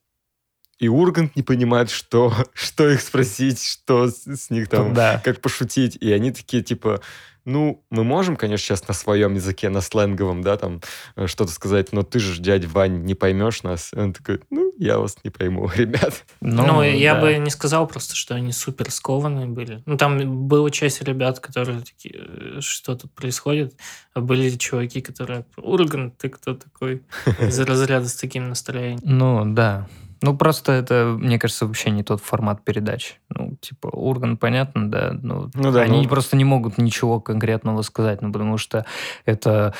и Ургант не понимает, что, (laughs) что их спросить, что с, с них там, да. как пошутить. И они такие, типа, ну, мы можем, конечно, сейчас на своем языке, на сленговом, да, там, э, что-то сказать, но ты же, дядь Вань, не поймешь нас. И он такой, ну, я вас не пойму, (laughs) ребят. Ну, ну я да. бы не сказал просто, что они супер скованные были. Ну, там была часть ребят, которые такие, «Э, что тут происходит, а были чуваки, которые, Урган, ты кто такой? (laughs) Из разряда с таким настроением. Ну, да. Ну, просто это, мне кажется, вообще не тот формат передач. Ну, типа, Урган, понятно, да. Ну, ну да они ну... просто не могут ничего конкретного сказать, ну, потому что это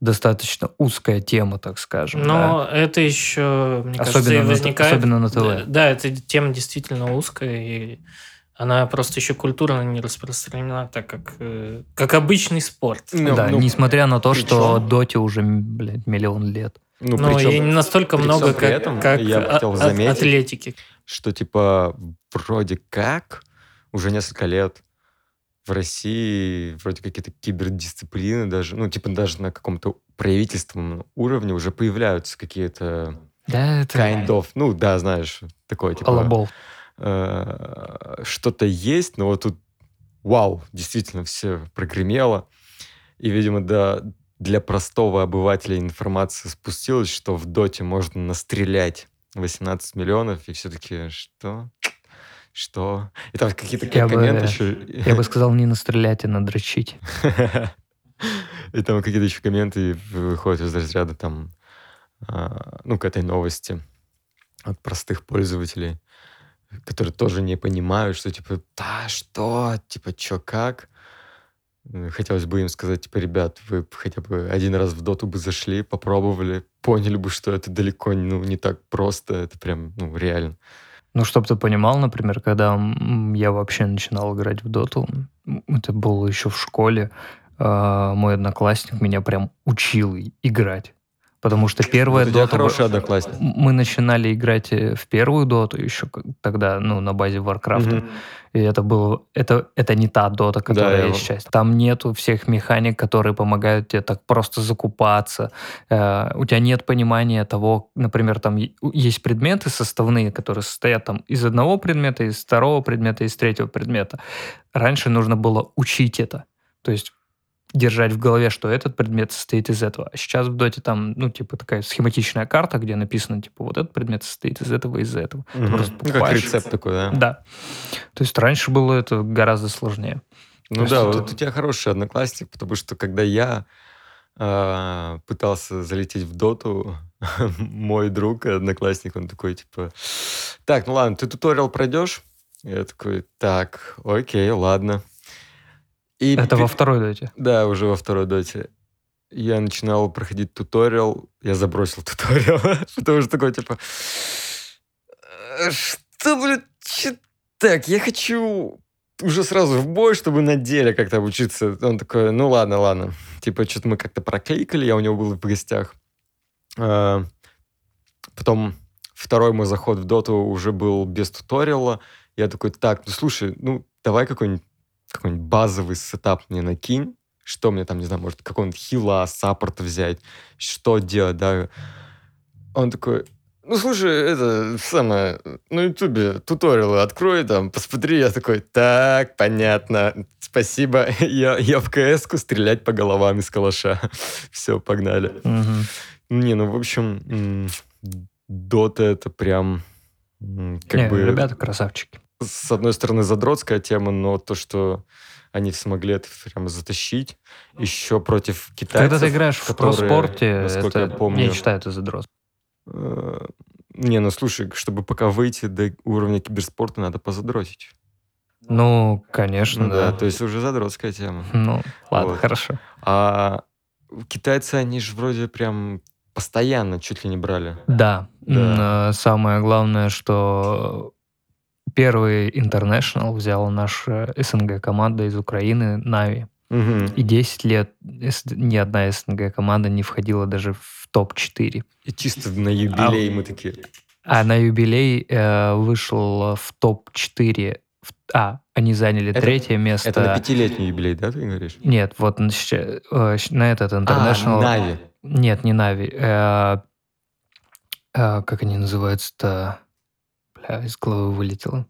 достаточно узкая тема, так скажем. Но да. это еще, мне особенно кажется, и возникает... особенно на ТВ. Да, да, эта тема действительно узкая, и она просто еще культурно не распространена, так как, э, как обычный спорт. Ну, да, ну, несмотря на то, причем... что Доте уже, блядь, миллион лет. Ну, Но причем, и не настолько много, как, этом, как я хотел заметить, атлетики. Что, типа, вроде как уже несколько лет в России вроде какие-то кибердисциплины даже, ну, типа, даже на каком-то правительственном уровне уже появляются какие-то да, это... kind of, ну, да, знаешь, такое, типа... Алабол. Э, что-то есть, но вот тут, вау, действительно все прогремело. И, видимо, да, для простого обывателя информация спустилась, что в доте можно настрелять 18 миллионов, и все-таки что? Что? И там какие-то я комменты бы, еще... Я бы сказал, не настрелять, а надрочить. (laughs) И там какие-то еще комменты выходят из разряда там, а, ну, к этой новости от простых пользователей, которые тоже не понимают, что типа, да, что, типа, что, как. Э, хотелось бы им сказать, типа, ребят, вы хотя бы один раз в доту бы зашли, попробовали, поняли бы, что это далеко ну, не так просто, это прям, ну, реально. Ну, чтобы ты понимал, например, когда я вообще начинал играть в доту, это было еще в школе, а, мой одноклассник меня прям учил играть. Потому что первая Вот дота... хороший одноклассник. Мы начинали играть э, в первую доту еще тогда, ну, на базе Варкрафта. Мгм. И это было... Это, это не та дота, которая я есть сейчас. Там нету всех механик, которые помогают тебе так просто закупаться. Э, у тебя нет понимания того, например, там есть предметы составные, которые состоят там из одного предмета, из второго предмета, из третьего предмета. Раньше нужно было учить это. То есть держать в голове, что этот предмет состоит из этого. А сейчас в доте там, ну, типа такая схематичная карта, где написано, типа, вот этот предмет состоит из этого и из этого. Ты Мгм. просто Ну, как покупаешь. рецепт такой, да? Да. То есть раньше было это гораздо сложнее. Ну То да, вот у тебя хороший одноклассник, потому что когда я а, пытался залететь в доту, (laughs) мой друг, одноклассник, он такой, типа, так, ну ладно, ты туториал пройдешь? Я такой, так, окей, ладно. И Это во второй доте. Да, уже во второй доте. Я начинал проходить туториал, я забросил туториал, (laughs) потому что такой, типа, «Э, что, блядь, так, я хочу уже сразу в бой, чтобы на деле как-то обучиться. Он такой, ну ладно, ладно. Типа, что-то мы как-то прокликали, я у него был в гостях. А, Потом второй мой заход в доту уже был без туториала. Я такой, так, ну слушай, ну давай какой-нибудь какой-нибудь базовый сетап мне накинь, что мне там, не знаю, может, какого-нибудь хила, саппорта взять, что делать, да. Он такой, ну, слушай, это самое, на ютубе туториалы открой там, посмотри. Я такой, так, понятно, спасибо. (laughs) Я, я в кс стрелять по головам из калаша. (laughs) Все, погнали. Мгм. Не, ну, в общем, Дота это прям как Не, бы Ребята красавчики. С одной стороны задротская тема, но то, что они смогли это прямо затащить, еще против китайцев. Когда ты играешь в которые, проспорте, насколько это, я помню, я считаю, это задрот. э, Не, ну слушай, чтобы пока выйти до уровня киберспорта, надо позадротить. Ну, конечно, Ну да, да. то есть уже задротская тема. Ну, ладно, Вот. хорошо. А китайцы, они же вроде прям постоянно чуть ли не брали. Да. Да. Э, Самое главное, что первый International взял наша СНГ команда из Украины, Нави. Мгм. И 10 лет ни одна СНГ команда не входила даже в топ-4. И чисто на юбилей мы такие. А на юбилей э, вышел в топ-4. в- А, они заняли Это- третье место. Это на пятилетний юбилей, да, ты говоришь? Нет, вот на, э, на этот International... А, Нави. Нет, не Нави. Э, э, как они называются-то? Бля, из головы вылетело.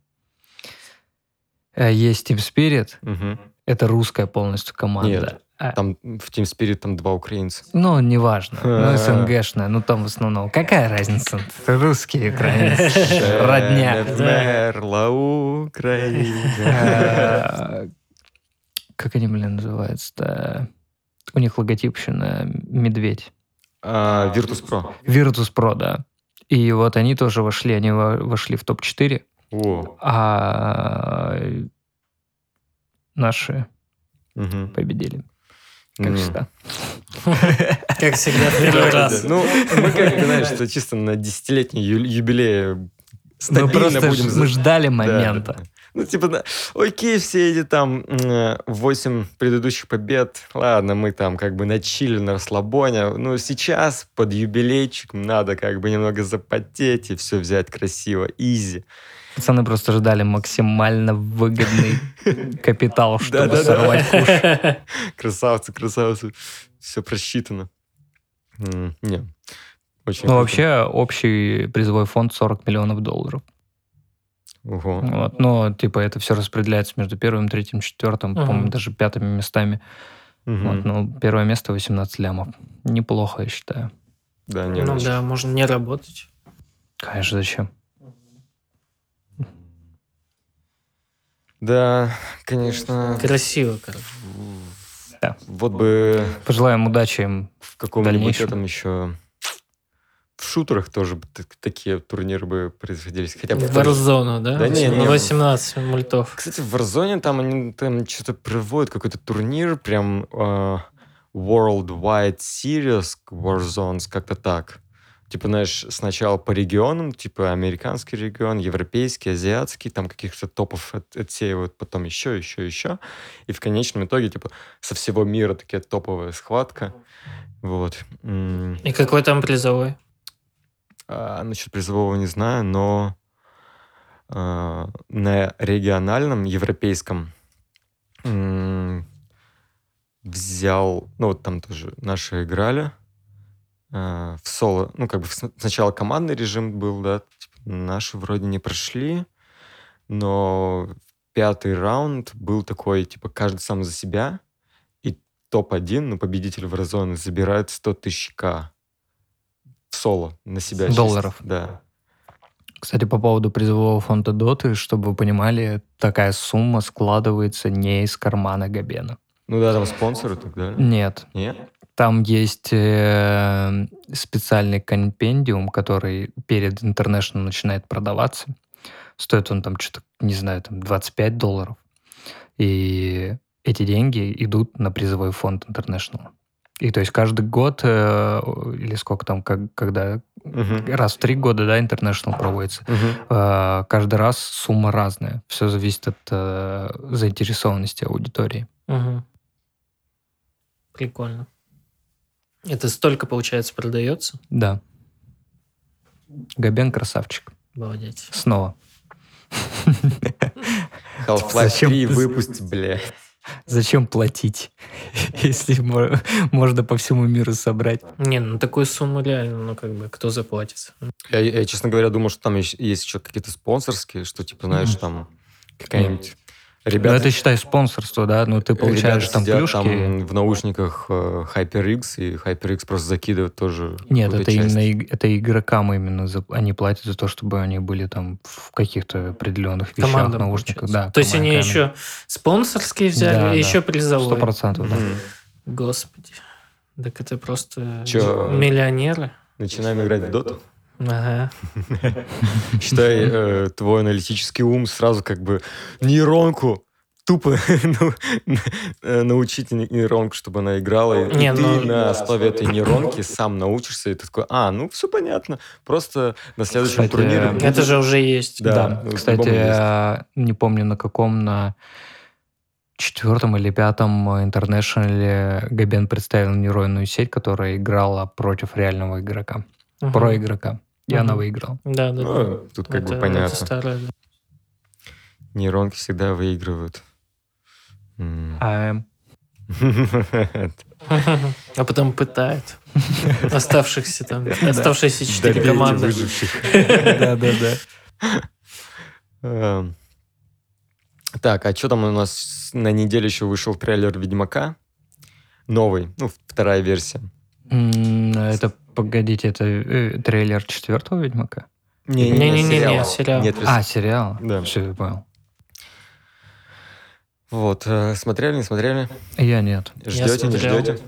Э, есть Team Spirit. Мгм. Это русская полностью команда. Нет, А, Там в Team Spirit там два украинца. ну, неважно. Ну, А. СНГшная. Ну, там в основном. Какая разница? Русские, украинцы. Родня. Не вмерла Украина. Э, Как они, блин, называются-то? У них логотип еще на медведь. А, Virtus Pro. Virtus Pro, да. И вот они тоже вошли, они во- вошли в топ-4, О. а наши Мгм. победили, как Не. всегда. (laughs) Как всегда, в (laughs) первый раз. Ну, мы как бы, знаешь, что чисто на десятилетний юбилей Мы стабильно будем... мы ждали Да, момента. Ну, типа, окей, все эти там 8 предыдущих побед, ладно, мы там как бы на чили, на расслабоне, но сейчас под юбилейчик надо как бы немного запотеть и все взять красиво, изи. Пацаны просто ждали максимально выгодный (laughs) капитал, чтобы сорвать куш. (laughs) Красавцы, красавцы, все просчитано. Не, очень Ну, вообще, общий призовой фонд 40 миллионов долларов. Ого. Вот. Но, типа, это все распределяется между первым, третьим, четвертым, Мгм. по-моему, даже пятыми местами. Мгм. Вот, ну, первое место 18 лямов. Неплохо, я считаю. Да, не, Ну да, можно не работать. Конечно, зачем? Да, конечно. Красиво, короче. Да. Вот бы Пожелаем удачи им. в каком-нибудь этом еще... В шутерах тоже такие турниры бы производились. Хотя бы В Warzone, да? Да не, не, На 18 мультов. Кстати, в Warzone там они там что-то проводят, какой-то турнир, прям э, Worldwide Series Warzones, как-то так. Типа, знаешь, сначала по регионам, типа американский регион, европейский, азиатский, там каких-то топов от- отсеивают, потом еще, еще, еще. И в конечном итоге, типа, со всего мира такая топовая схватка. Вот. И какой там призовой? А, насчет призового не знаю, но а, на региональном, европейском взял, ну вот там тоже наши играли а, в соло, ну как бы сначала командный режим был, да, типа, наши вроде не прошли, но пятый раунд был такой, типа, каждый сам за себя, и топ-1, ну, победитель в Розоне забирает 100 тысяч к в соло на себя. Долларов. Чисто. Да. Кстати, по поводу призового фонда Доты, чтобы вы понимали, такая сумма складывается не из кармана Габена. Ну да, там спонсоры тогда. Нет. Нет? Там есть э, специальный компендиум, который перед International начинает продаваться. Стоит он там что-то, не знаю, там 25 долларов. И эти деньги идут на призовой фонд International. И то есть каждый год, э, или сколько там, как, когда, угу. раз в три года, да, International проводится, угу. э, каждый раз сумма разная. Все зависит от э, заинтересованности аудитории. Угу. Прикольно. Это столько, получается, продается? Да. Габен красавчик. Обалдеть. Снова. Half-Life 3 выпусти, бля. Зачем платить, (laughs) если можно по всему миру собрать? Не, ну такую сумму реально, ну как бы, кто заплатит? Я, я честно говоря, думал, что там есть, есть еще какие-то спонсорские, что типа, знаешь, там какая-нибудь Ребята, ну, это считай спонсорство, да? Ну, ты получаешь там плюшки. там в наушниках э, HyperX, и HyperX просто закидывает тоже Нет, это часть. именно это игрокам именно. За, они платят за то, чтобы они были там в каких-то определенных вещах, Командам, наушниках. Да, то есть они еще спонсорские взяли, да, и да. еще призовые. Сто процентов, да. Господи. Так это просто Че? миллионеры. Начинаем играть в доту? Ага. Считай, э, твой аналитический ум сразу как бы нейронку тупо (laughs) ну, э, научить нейронку, чтобы она играла. И Не, ты ну... на основе этой нейронки сам научишься, и ты такой, а, ну все понятно. Просто на следующем Кстати, турнире... Это будет... же уже есть. Да. да. Кстати, я не помню на каком, на четвертом или пятом интернешнале Габен представил нейронную сеть, которая играла против реального игрока, угу. про игрока. И угу. она выиграла. Да, да, ну, да. Тут как это, бы понятно. Это старое, да. Нейронки всегда выигрывают. АМ. А потом пытают (laughs) оставшихся там, оставшиеся четыре команды. (laughs) Да, да, да. Эм. Так, а что там у нас на неделе еще вышел трейлер Ведьмака? Новый, ну, вторая версия. Это Погодите, это э, трейлер четвертого Ведьмака? Не-не-не, сериал. сериал. Нет, а, сериал? Да. Все, я понял. Вот, э, смотрели, не смотрели? Я нет. Ждете, не ждете?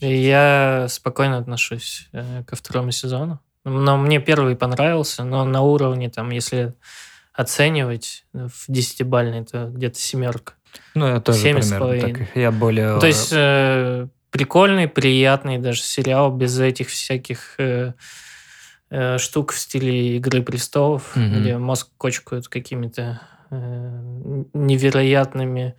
Я спокойно отношусь э, ко второму сезону. Но мне первый понравился, но на уровне, там, если оценивать в десятибальной, то где-то семерка. Ну, я тоже примерно так. Я более... То есть э, прикольный, приятный даже сериал без этих всяких э, э, штук в стиле Игры престолов, mm-hmm. где мозг кочкают какими-то э, невероятными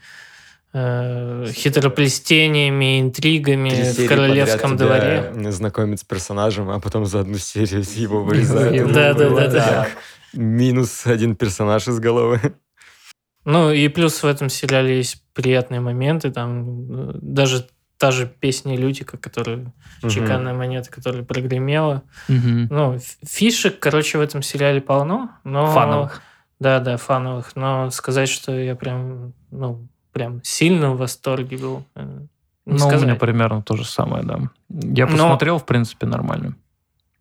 э, хитроплестениями, интригами в королевском дворе. Знакомить с персонажем, а потом за одну серию его вырезают. Да, да, да, да. Минус один персонаж из головы. Ну и плюс в этом сериале есть приятные моменты, там э, даже та же песня Лютика, которая угу. чеканная монета, которая прогремела. Угу. Ну, фишек, короче, в этом сериале полно. Но... Фановых. Да, да, фановых. Но сказать, что я прям, ну, прям сильно в восторге был. Э, не ну, у меня примерно то же самое, да. Я посмотрел, Но... в принципе, нормально.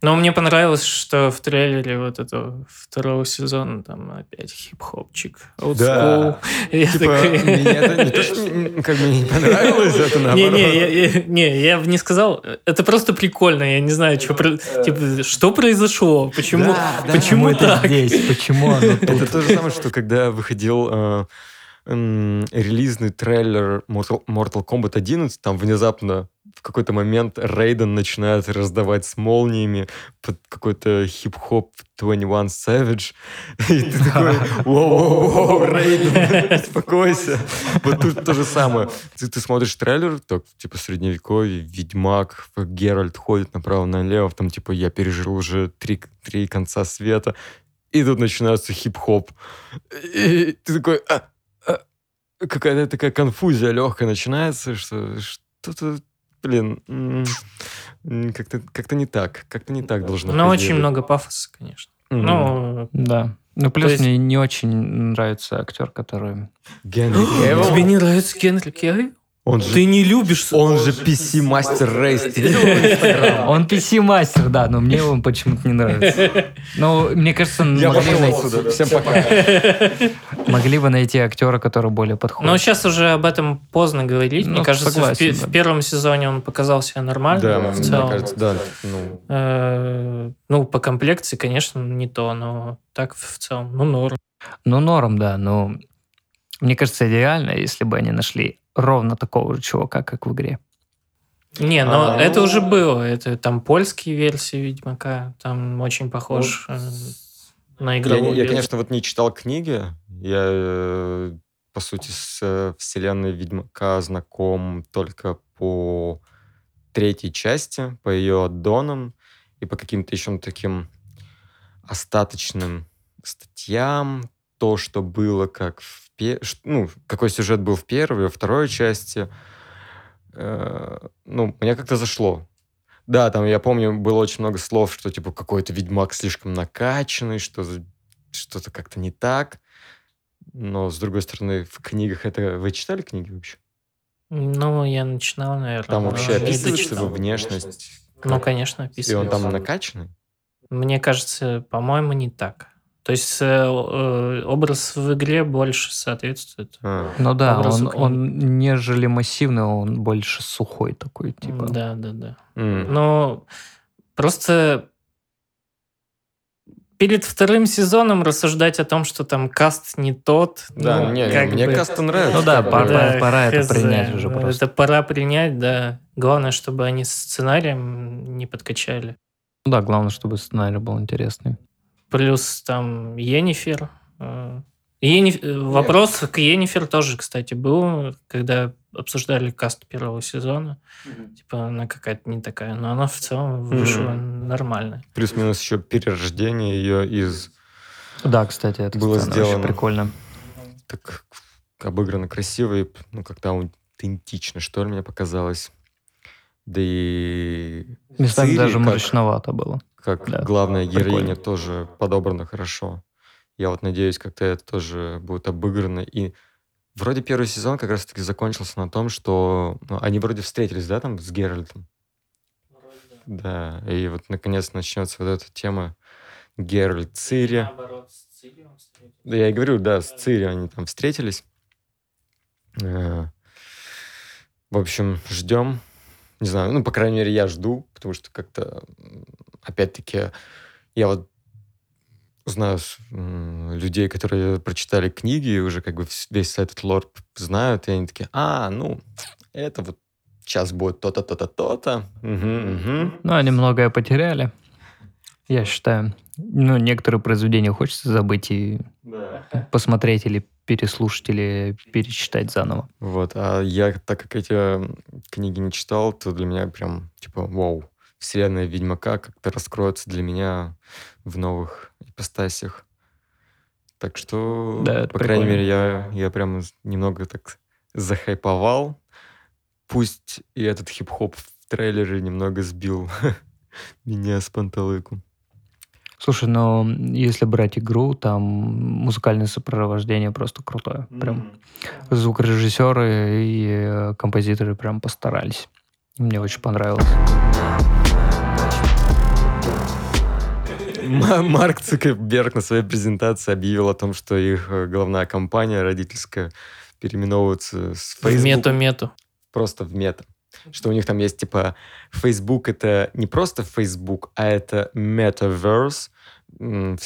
Но мне понравилось, что в трейлере вот этого второго сезона там опять хип-хопчик, Да. Я типа, такой... мне это не то, что как бы не (laughs) понравилось, это наоборот. Не, не, я, не, я бы не сказал. Это просто прикольно. Я не знаю, что, типа, что произошло, почему, да, почему да. так. здесь, почему оно тут. Это то же самое, что когда выходил э, релизный трейлер Mortal, Mortal Kombat 11, там внезапно какой-то момент Рейден начинает раздавать с молниями под какой-то хип-хоп 21 Savage. (laughs) И ты такой, воу-воу-воу, Рейден, (laughs) успокойся. Вот тут то же самое. Ты, ты смотришь трейлер, так, типа, средневековье, Ведьмак, Геральт ходит направо-налево, там, типа, я пережил уже три, три конца света. И тут начинается хип-хоп. И ты такой, а, а, какая-то такая конфузия легкая начинается, что что-то, блин, как-то как не так, как-то не так должно Ну, очень много пафоса, конечно. Mm. Ну, да. Ну, плюс есть... мне не очень нравится актер, который... Генри Кевилл? (gasps) Тебе не нравится Генри Кевилл? Он же, Ты не любишь... Он же PC-мастер рейс. Он PC-мастер, да, но мне он почему-то не нравится. Ну, мне кажется, Я могли найти... Всем пока. Могли бы найти актера, который более подходит. Но сейчас уже об этом поздно говорить. Ну, мне кажется, согласен, в, да. в первом сезоне он показал себя нормально. Да, в целом. мне кажется, да. Ну. Э, ну, по комплекции, конечно, не то, но так в целом, ну, норм. Ну, норм, да, но мне кажется, идеально, если бы они нашли ровно такого же чувака, как в игре. Не, но а, это ну... уже было. Это там польские версии Ведьмака. Там очень похож ну, на игровую я, я, конечно, вот не читал книги. Я, э, по сути, с э, вселенной Ведьмака знаком только по третьей части, по ее аддонам и по каким-то еще таким остаточным статьям. То, что было как в ну, какой сюжет был в первой, во второй части, э, ну, мне как-то зашло. Да, там, я помню, было очень много слов, что, типа, какой-то ведьмак слишком накачанный, что что-то как-то не так. Но, с другой стороны, в книгах это... Вы читали книги вообще? Ну, я начинал, наверное. Там вообще описывается его внешность? Ну, конечно, описывается. И он там накачанный? Мне кажется, по-моему, не так. То есть э, э, образ в игре больше соответствует. А. Ну да, он, он нежели массивный, он больше сухой такой, типа. Да, да, да. Mm. Но просто перед вторым сезоном рассуждать о том, что там каст не тот. Да, ну, не, мне бы... каст нравится. Ну да, пора, да, пора это принять уже просто. Это пора принять, да. Главное, чтобы они с сценарием не подкачали. Ну да, главное, чтобы сценарий был интересный. Плюс там Енифер. Э, Ениф... Э, вопрос к Енифер тоже, кстати, был, когда обсуждали каст первого сезона. Mm-hmm. Типа она какая-то не такая, но она в целом вышла mm-hmm. нормальная. Плюс-минус еще перерождение ее из... Да, кстати, это было сделано очень прикольно. Так обыграно красиво и ну, как-то аутентично, что ли, мне показалось. Да и... Местами даже как... мрачновато было как да, главная героиня прикольно. тоже подобрана хорошо. Я вот надеюсь, как-то это тоже будет обыграно. И вроде первый сезон как раз-таки закончился на том, что ну, они вроде встретились, да, там с Геральтом? да. да, и вот наконец начнется вот эта тема Геральт Цири. Да, я и говорю, да, с Цири они там встретились. Э, в общем, ждем. Не знаю, ну, по крайней мере, я жду, потому что как-то опять-таки, я вот знаю людей, которые прочитали книги и уже как бы весь этот лор знают, и они такие, а, ну, это вот сейчас будет то-то, то-то, то-то. Угу, угу. Ну, они многое потеряли, я считаю. Ну, некоторые произведения хочется забыть и да. посмотреть или переслушать, или перечитать заново. Вот, а я, так как эти книги не читал, то для меня прям, типа, вау, вселенная Ведьмака как-то раскроется для меня в новых ипостасях. Так что, да, по прикольно. крайней мере, я, я прям немного так захайповал. Пусть и этот хип-хоп в трейлере немного сбил (laughs) меня с панталыку. Слушай, но если брать игру, там музыкальное сопровождение просто крутое. Прям mm-hmm. звукорежиссеры и э, композиторы прям постарались. Мне очень понравилось. Марк Цукерберг на своей презентации объявил о том, что их э, головная компания родительская переименовывается с Facebook. В мету-мету. Просто в мета. Что у них там есть, типа, Facebook это не просто Facebook, а это Metaverse в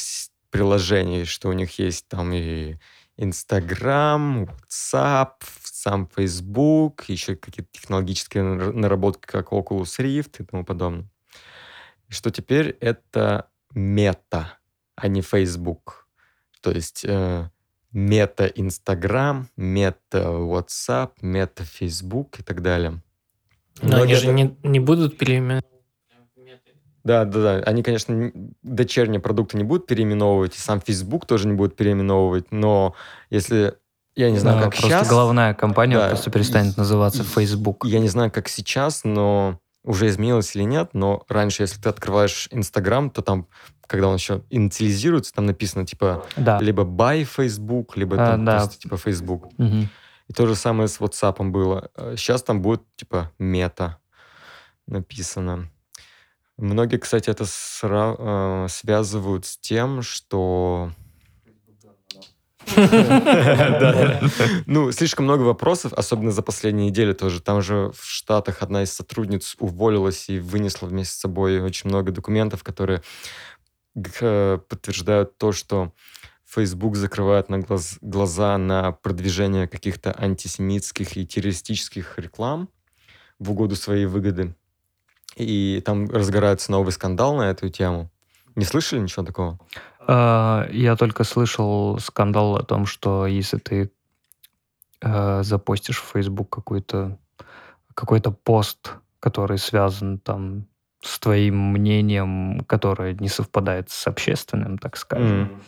приложении, что у них есть там и Инстаграм, WhatsApp, сам Facebook, еще какие-то технологические наработки, как Oculus Rift и тому подобное. Что теперь это мета, а не Facebook. То есть э, мета Инстаграм, мета WhatsApp, мета Facebook и так далее. Но они же не, не будут переименовать. Да, да, да. Они, конечно, дочерние продукты не будут переименовывать, и сам Facebook тоже не будет переименовывать, но если я не знаю, Да, как просто сейчас. головная компания Да, просто перестанет и- называться Facebook. Я не знаю, как сейчас, но уже изменилось или нет, но раньше, если ты открываешь Инстаграм, то там, когда он еще инициализируется, там написано типа Да. либо by Facebook, либо А, там да. просто типа Facebook. Мгм. И то же самое с WhatsApp было. Сейчас там будет типа мета написано. Многие, кстати, это сра- э, связывают с тем, что... (laughs) Ну, слишком много вопросов, особенно за последние недели тоже. Там же в Штатах одна из сотрудниц уволилась и вынесла вместе с собой очень много документов, которые г- подтверждают то, что Facebook закрывает на глаз- глаза на продвижение каких-то антисемитских и террористических реклам в угоду своей выгоды. И там разгорается новый скандал на эту тему. Не слышали ничего такого? А, Я только слышал скандал о том, что если ты э, запостишь в Facebook какой-то какой-то пост, который связан там с твоим мнением, которое не совпадает с общественным, так скажем, М.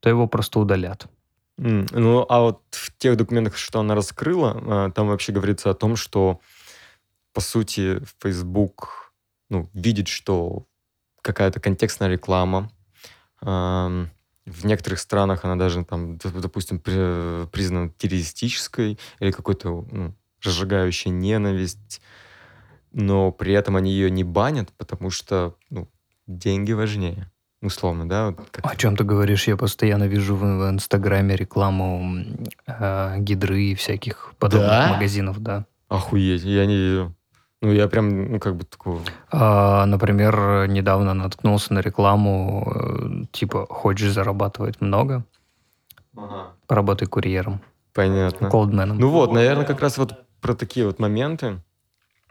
то его просто удалят. М, Ну, а вот в тех документах, что она раскрыла, а, там вообще говорится о том, что, по сути, Facebook ну, видит, что какая-то контекстная реклама. В некоторых странах она даже там, допустим, при- признана террористической или какой-то ну, разжигающей ненависть, но при этом они ее не банят, потому что ну, деньги важнее. Условно, да? вот как- О чем ты говоришь? Я постоянно вижу в, Инстаграме рекламу э, гидры и всяких подобных Да? магазинов, да. Охуеть, я не видел. Ну, я прям, ну, как бы такого... А, например, недавно наткнулся на рекламу, э, типа, хочешь зарабатывать много, поработай курьером, Понятно. колдменом. Ну вот, наверное, как раз вот про такие вот моменты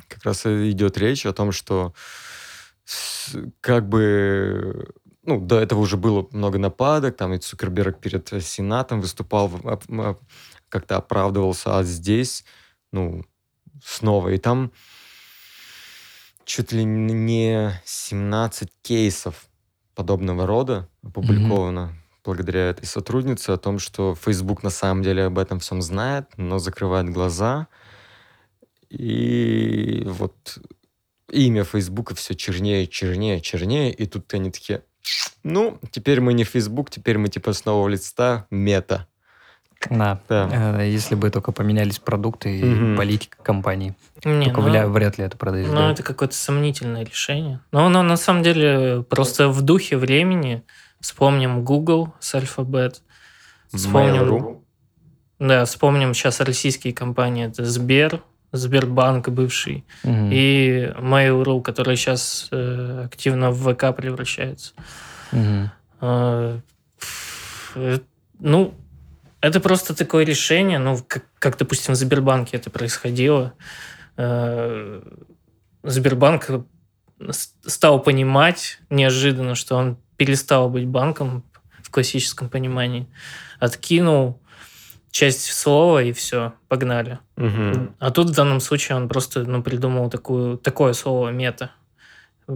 как раз идет речь о том, что как бы... Ну, до этого уже было много нападок, там и Цукерберг перед Сенатом выступал, как-то оправдывался, а здесь, ну, снова. И там чуть ли не 17 кейсов подобного рода опубликовано благодаря этой сотруднице о том, что Facebook на самом деле об этом всем знает, но закрывает глаза. И вот имя Фейсбука все чернее, чернее, чернее. И тут они такие, ну, теперь мы не Facebook, теперь мы типа с нового листа мета. Да. Да. Э, Если бы только поменялись продукты и Мгм. политика компаний. Не, Только ну, вряд ли это продают. ну, это какое-то сомнительное решение. Но оно на самом деле просто в духе времени. Вспомним Google с Alphabet. Вспомним, Mail.ru. да, вспомним сейчас российские компании. Это Сбер, Сбербанк бывший. И Mail.ru, который сейчас э, активно в ВК превращается. Пф, э, Ну, это просто такое решение, ну, как, как, допустим, в Сбербанке это происходило. Э, Сбербанк с- стал понимать неожиданно, что он перестал быть банком в классическом понимании. Откинул часть слова и все, погнали. Мгм. А тут в данном случае он просто ну, придумал такую, такое слово мета.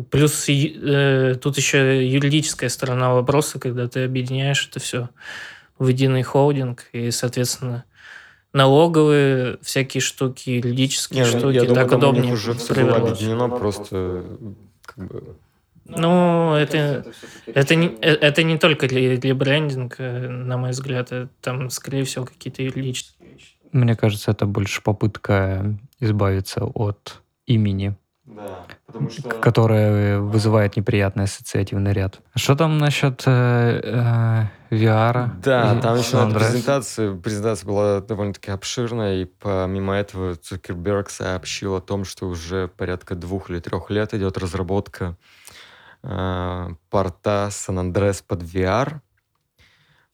Плюс э, тут еще юридическая сторона вопроса, когда ты объединяешь это все в единый холдинг, и, соответственно, налоговые всякие штуки, юридические Не, ну, штуки, я думаю, так там у них удобнее. уже все было объединено, просто как бы... Ну, это, это, не, э, это не только для, для брендинга, э, на мой взгляд, это там, скорее всего, какие-то юридические вещи. Мне кажется, это больше попытка избавиться от имени, Да, потому к- которое вызывает неприятный ассоциативный ряд. Что там насчет э, э, VR? Да, и там еще презентации, презентация была довольно-таки обширная, и помимо этого Цукерберг сообщил о том, что уже порядка двух или трех лет идет разработка э, порта San Andreas под VR.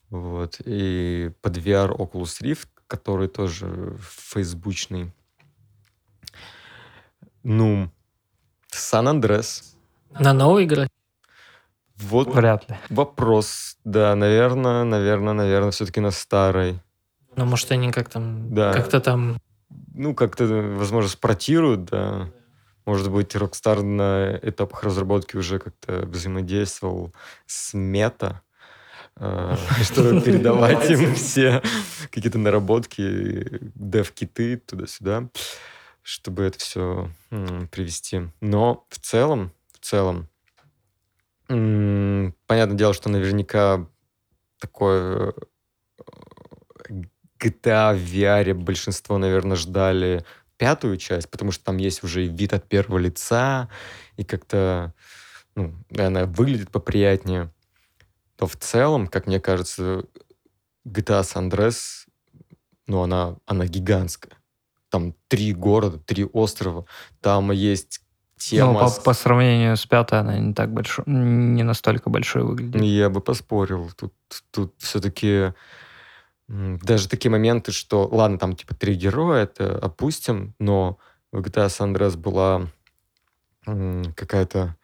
Вот. И под VR Oculus Rift, который тоже фейсбучный. Ну, Сан Андрес. На новой игре? Вот Вряд ли. вопрос. Да, наверное, наверное, наверное, все-таки на старой. Ну, может, они как там, Да. как-то там... Ну, как-то, возможно, спортируют, да. Может быть, Rockstar на этапах разработки уже как-то взаимодействовал с мета, э, (laughs) чтобы передавать им все какие-то наработки, дев-киты туда-сюда, чтобы это все привести. Но в целом, в целом, понятное дело, что наверняка такое э, GTA в VR большинство, наверное, ждали пятую часть, потому что там есть уже вид от первого лица, и как-то ну, она выглядит поприятнее. То в целом, как мне кажется, GTA San Andreas, ну, она, она гигантская. Там три города, три острова. Там есть тема... Ну, по, по сравнению с пятой, она не так большой, не настолько большой выглядит. Я бы поспорил. Тут, тут все-таки даже такие моменты, что, ладно, там типа три героя, это опустим, но в GTA San Andreas была какая-то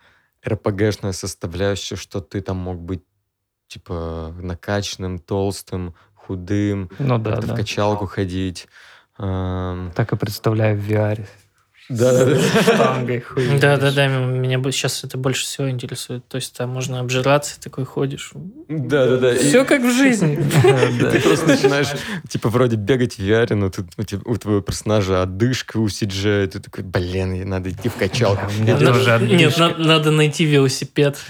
RPG-шная составляющая, что ты там мог быть типа накачанным, толстым, худым, Ну да, как-то в да. качалку ходить. Ам, Так и представляю в VR. Штангой хуй. Да-да-да, меня сейчас это больше всего интересует. То есть там можно обжираться, такой ходишь. Да-да-да. И- Все как в жизни. (laughs) Ты просто начинаешь, типа, вроде бегать в VR, но тут у, тебя- у твоего персонажа одышка у CJ, ты такой, блин, надо идти в качалку. Да, Нет, надо найти велосипед. (laughs)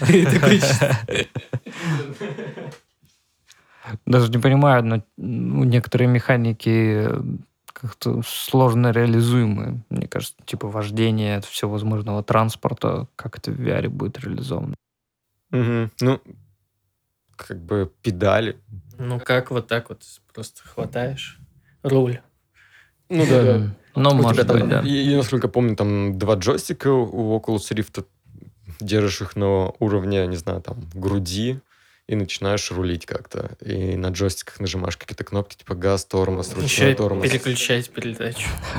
Даже не понимаю, но ну, некоторые механики как-то сложно реализуемы. Мне кажется, типа вождение от всевозможного транспорта, как это в VR будет реализовано. Мгм. Ну, как бы педали. Ну как вот так вот просто хватаешь руль. Ну Мгм. Ну, У тебя может там, быть, да. я, я, насколько помню, там два джойстика у Oculus Rift. Держишь их на уровне, не знаю, там, груди, и начинаешь рулить как-то. И на джойстиках нажимаешь какие-то кнопки, типа газ, тормоз, ручной тормоз. переключать передачу. (laughs)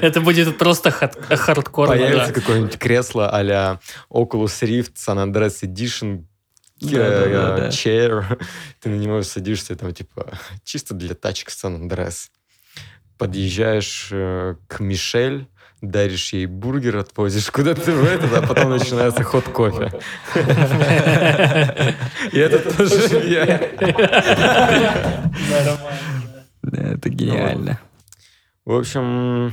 Это будет просто хардкор. Появится какое-нибудь кресло а-ля Oculus Rift San Andreas Edition э, chair. (laughs) Ты на него садишься, там, типа, чисто для тачек San Andreas. Подъезжаешь э, к Мишель, даришь ей бургер, отвозишь куда-то в этот, а потом начинается ход кофе. И это тоже я. Да, Это гениально. В общем,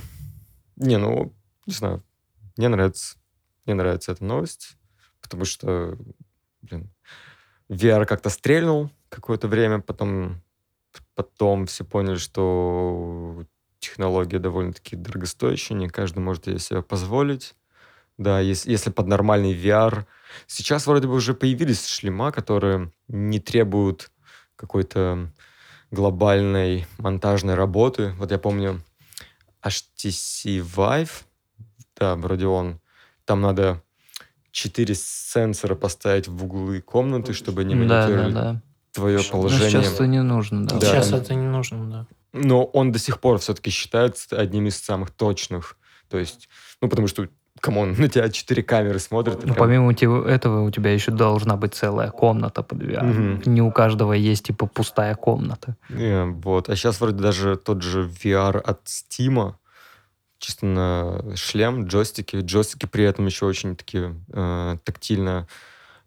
не, ну, не знаю, мне нравится, мне нравится эта новость, потому что, блин, VR как-то стрельнул какое-то время, потом, потом все поняли, что технология довольно-таки дорогостоящая, не каждый может ее себе позволить. Да, если, если под нормальный VR... Сейчас вроде бы уже появились шлема, которые не требуют какой-то глобальной монтажной работы. Вот я помню HTC Vive, да, вроде он. Там надо четыре сенсора поставить в углы комнаты, чтобы они Да, да, мониторили да. твое положение. сейчас это не нужно, да. Да. Сейчас это не нужно, да. Но он до сих пор все-таки считается одним из самых точных. То есть, ну, потому что, come on, (laughs) на тебя четыре камеры смотрят. Ну, прям- помимо те- этого, у тебя еще должна быть целая комната под VR. Мгм. Не у каждого есть, типа, пустая комната. Э, Вот. А сейчас вроде даже тот же VR от Steam, чисто на шлем, джойстики. Джойстики при этом еще очень такие э, тактильно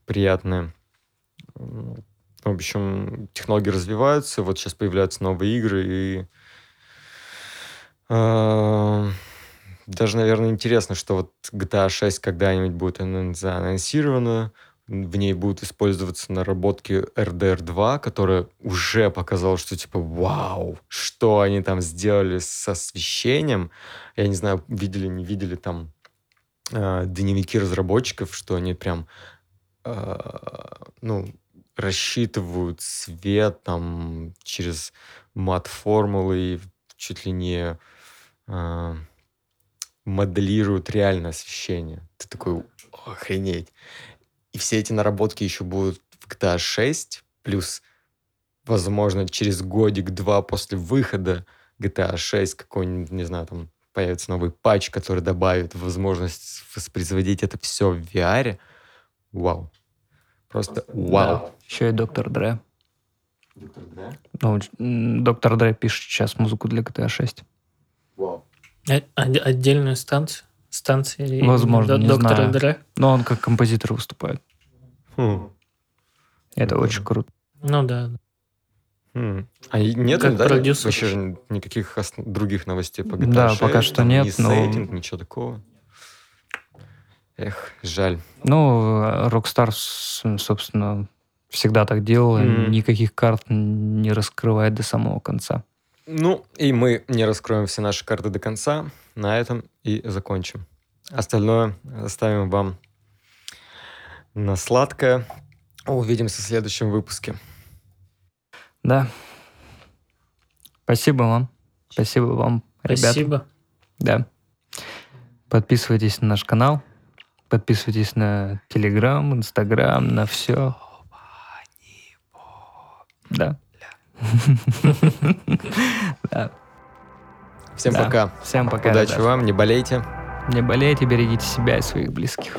приятные. В общем, технологии развиваются, вот сейчас появляются новые игры, и э, даже, наверное, интересно, что вот GTA 6 когда-нибудь будет ан- заанонсирована, в ней будут использоваться наработки RDR 2, которая уже показала, что типа вау, что они там сделали с освещением. Я не знаю, видели, не видели там э, дневники разработчиков, что они прям э, ну, рассчитывают свет там через мат-формулы и чуть ли не э, моделируют реальное освещение. Ты такой, охренеть. И все эти наработки еще будут в GTA 6, плюс возможно, через годик-два после выхода GTA 6 какой-нибудь, не знаю, там появится новый патч, который добавит возможность воспроизводить это все в VR. Вау. Просто вау. Да. Еще и Доктор Дре. Доктор Дре? Ну, Доктор Дре пишет сейчас музыку для GTA 6. Вау. Э, отдельную станцию? Станции Возможно, не Доктора знаю. Дре? Но он как композитор выступает. Хм. Это очень круто. Ну да. Хм. А нет как да, продюсер. вообще никаких других новостей по GTA Да, 6, пока что нет. Ни но... сеттинг, ничего такого. Эх, жаль. Ну, Rockstar, собственно, всегда так делал. Mm. Никаких карт не раскрывает до самого конца. Ну, и мы не раскроем все наши карты до конца. На этом и закончим. Остальное оставим вам на сладкое. Увидимся в следующем выпуске. Да. Спасибо вам. Спасибо вам, ребята. Спасибо. Да. Подписывайтесь на наш канал. Подписывайтесь на Телеграм, Инстаграм, на все. Да. Да. Всем пока. Всем пока. Удачи вам, не болейте. Не болейте, берегите себя и своих близких.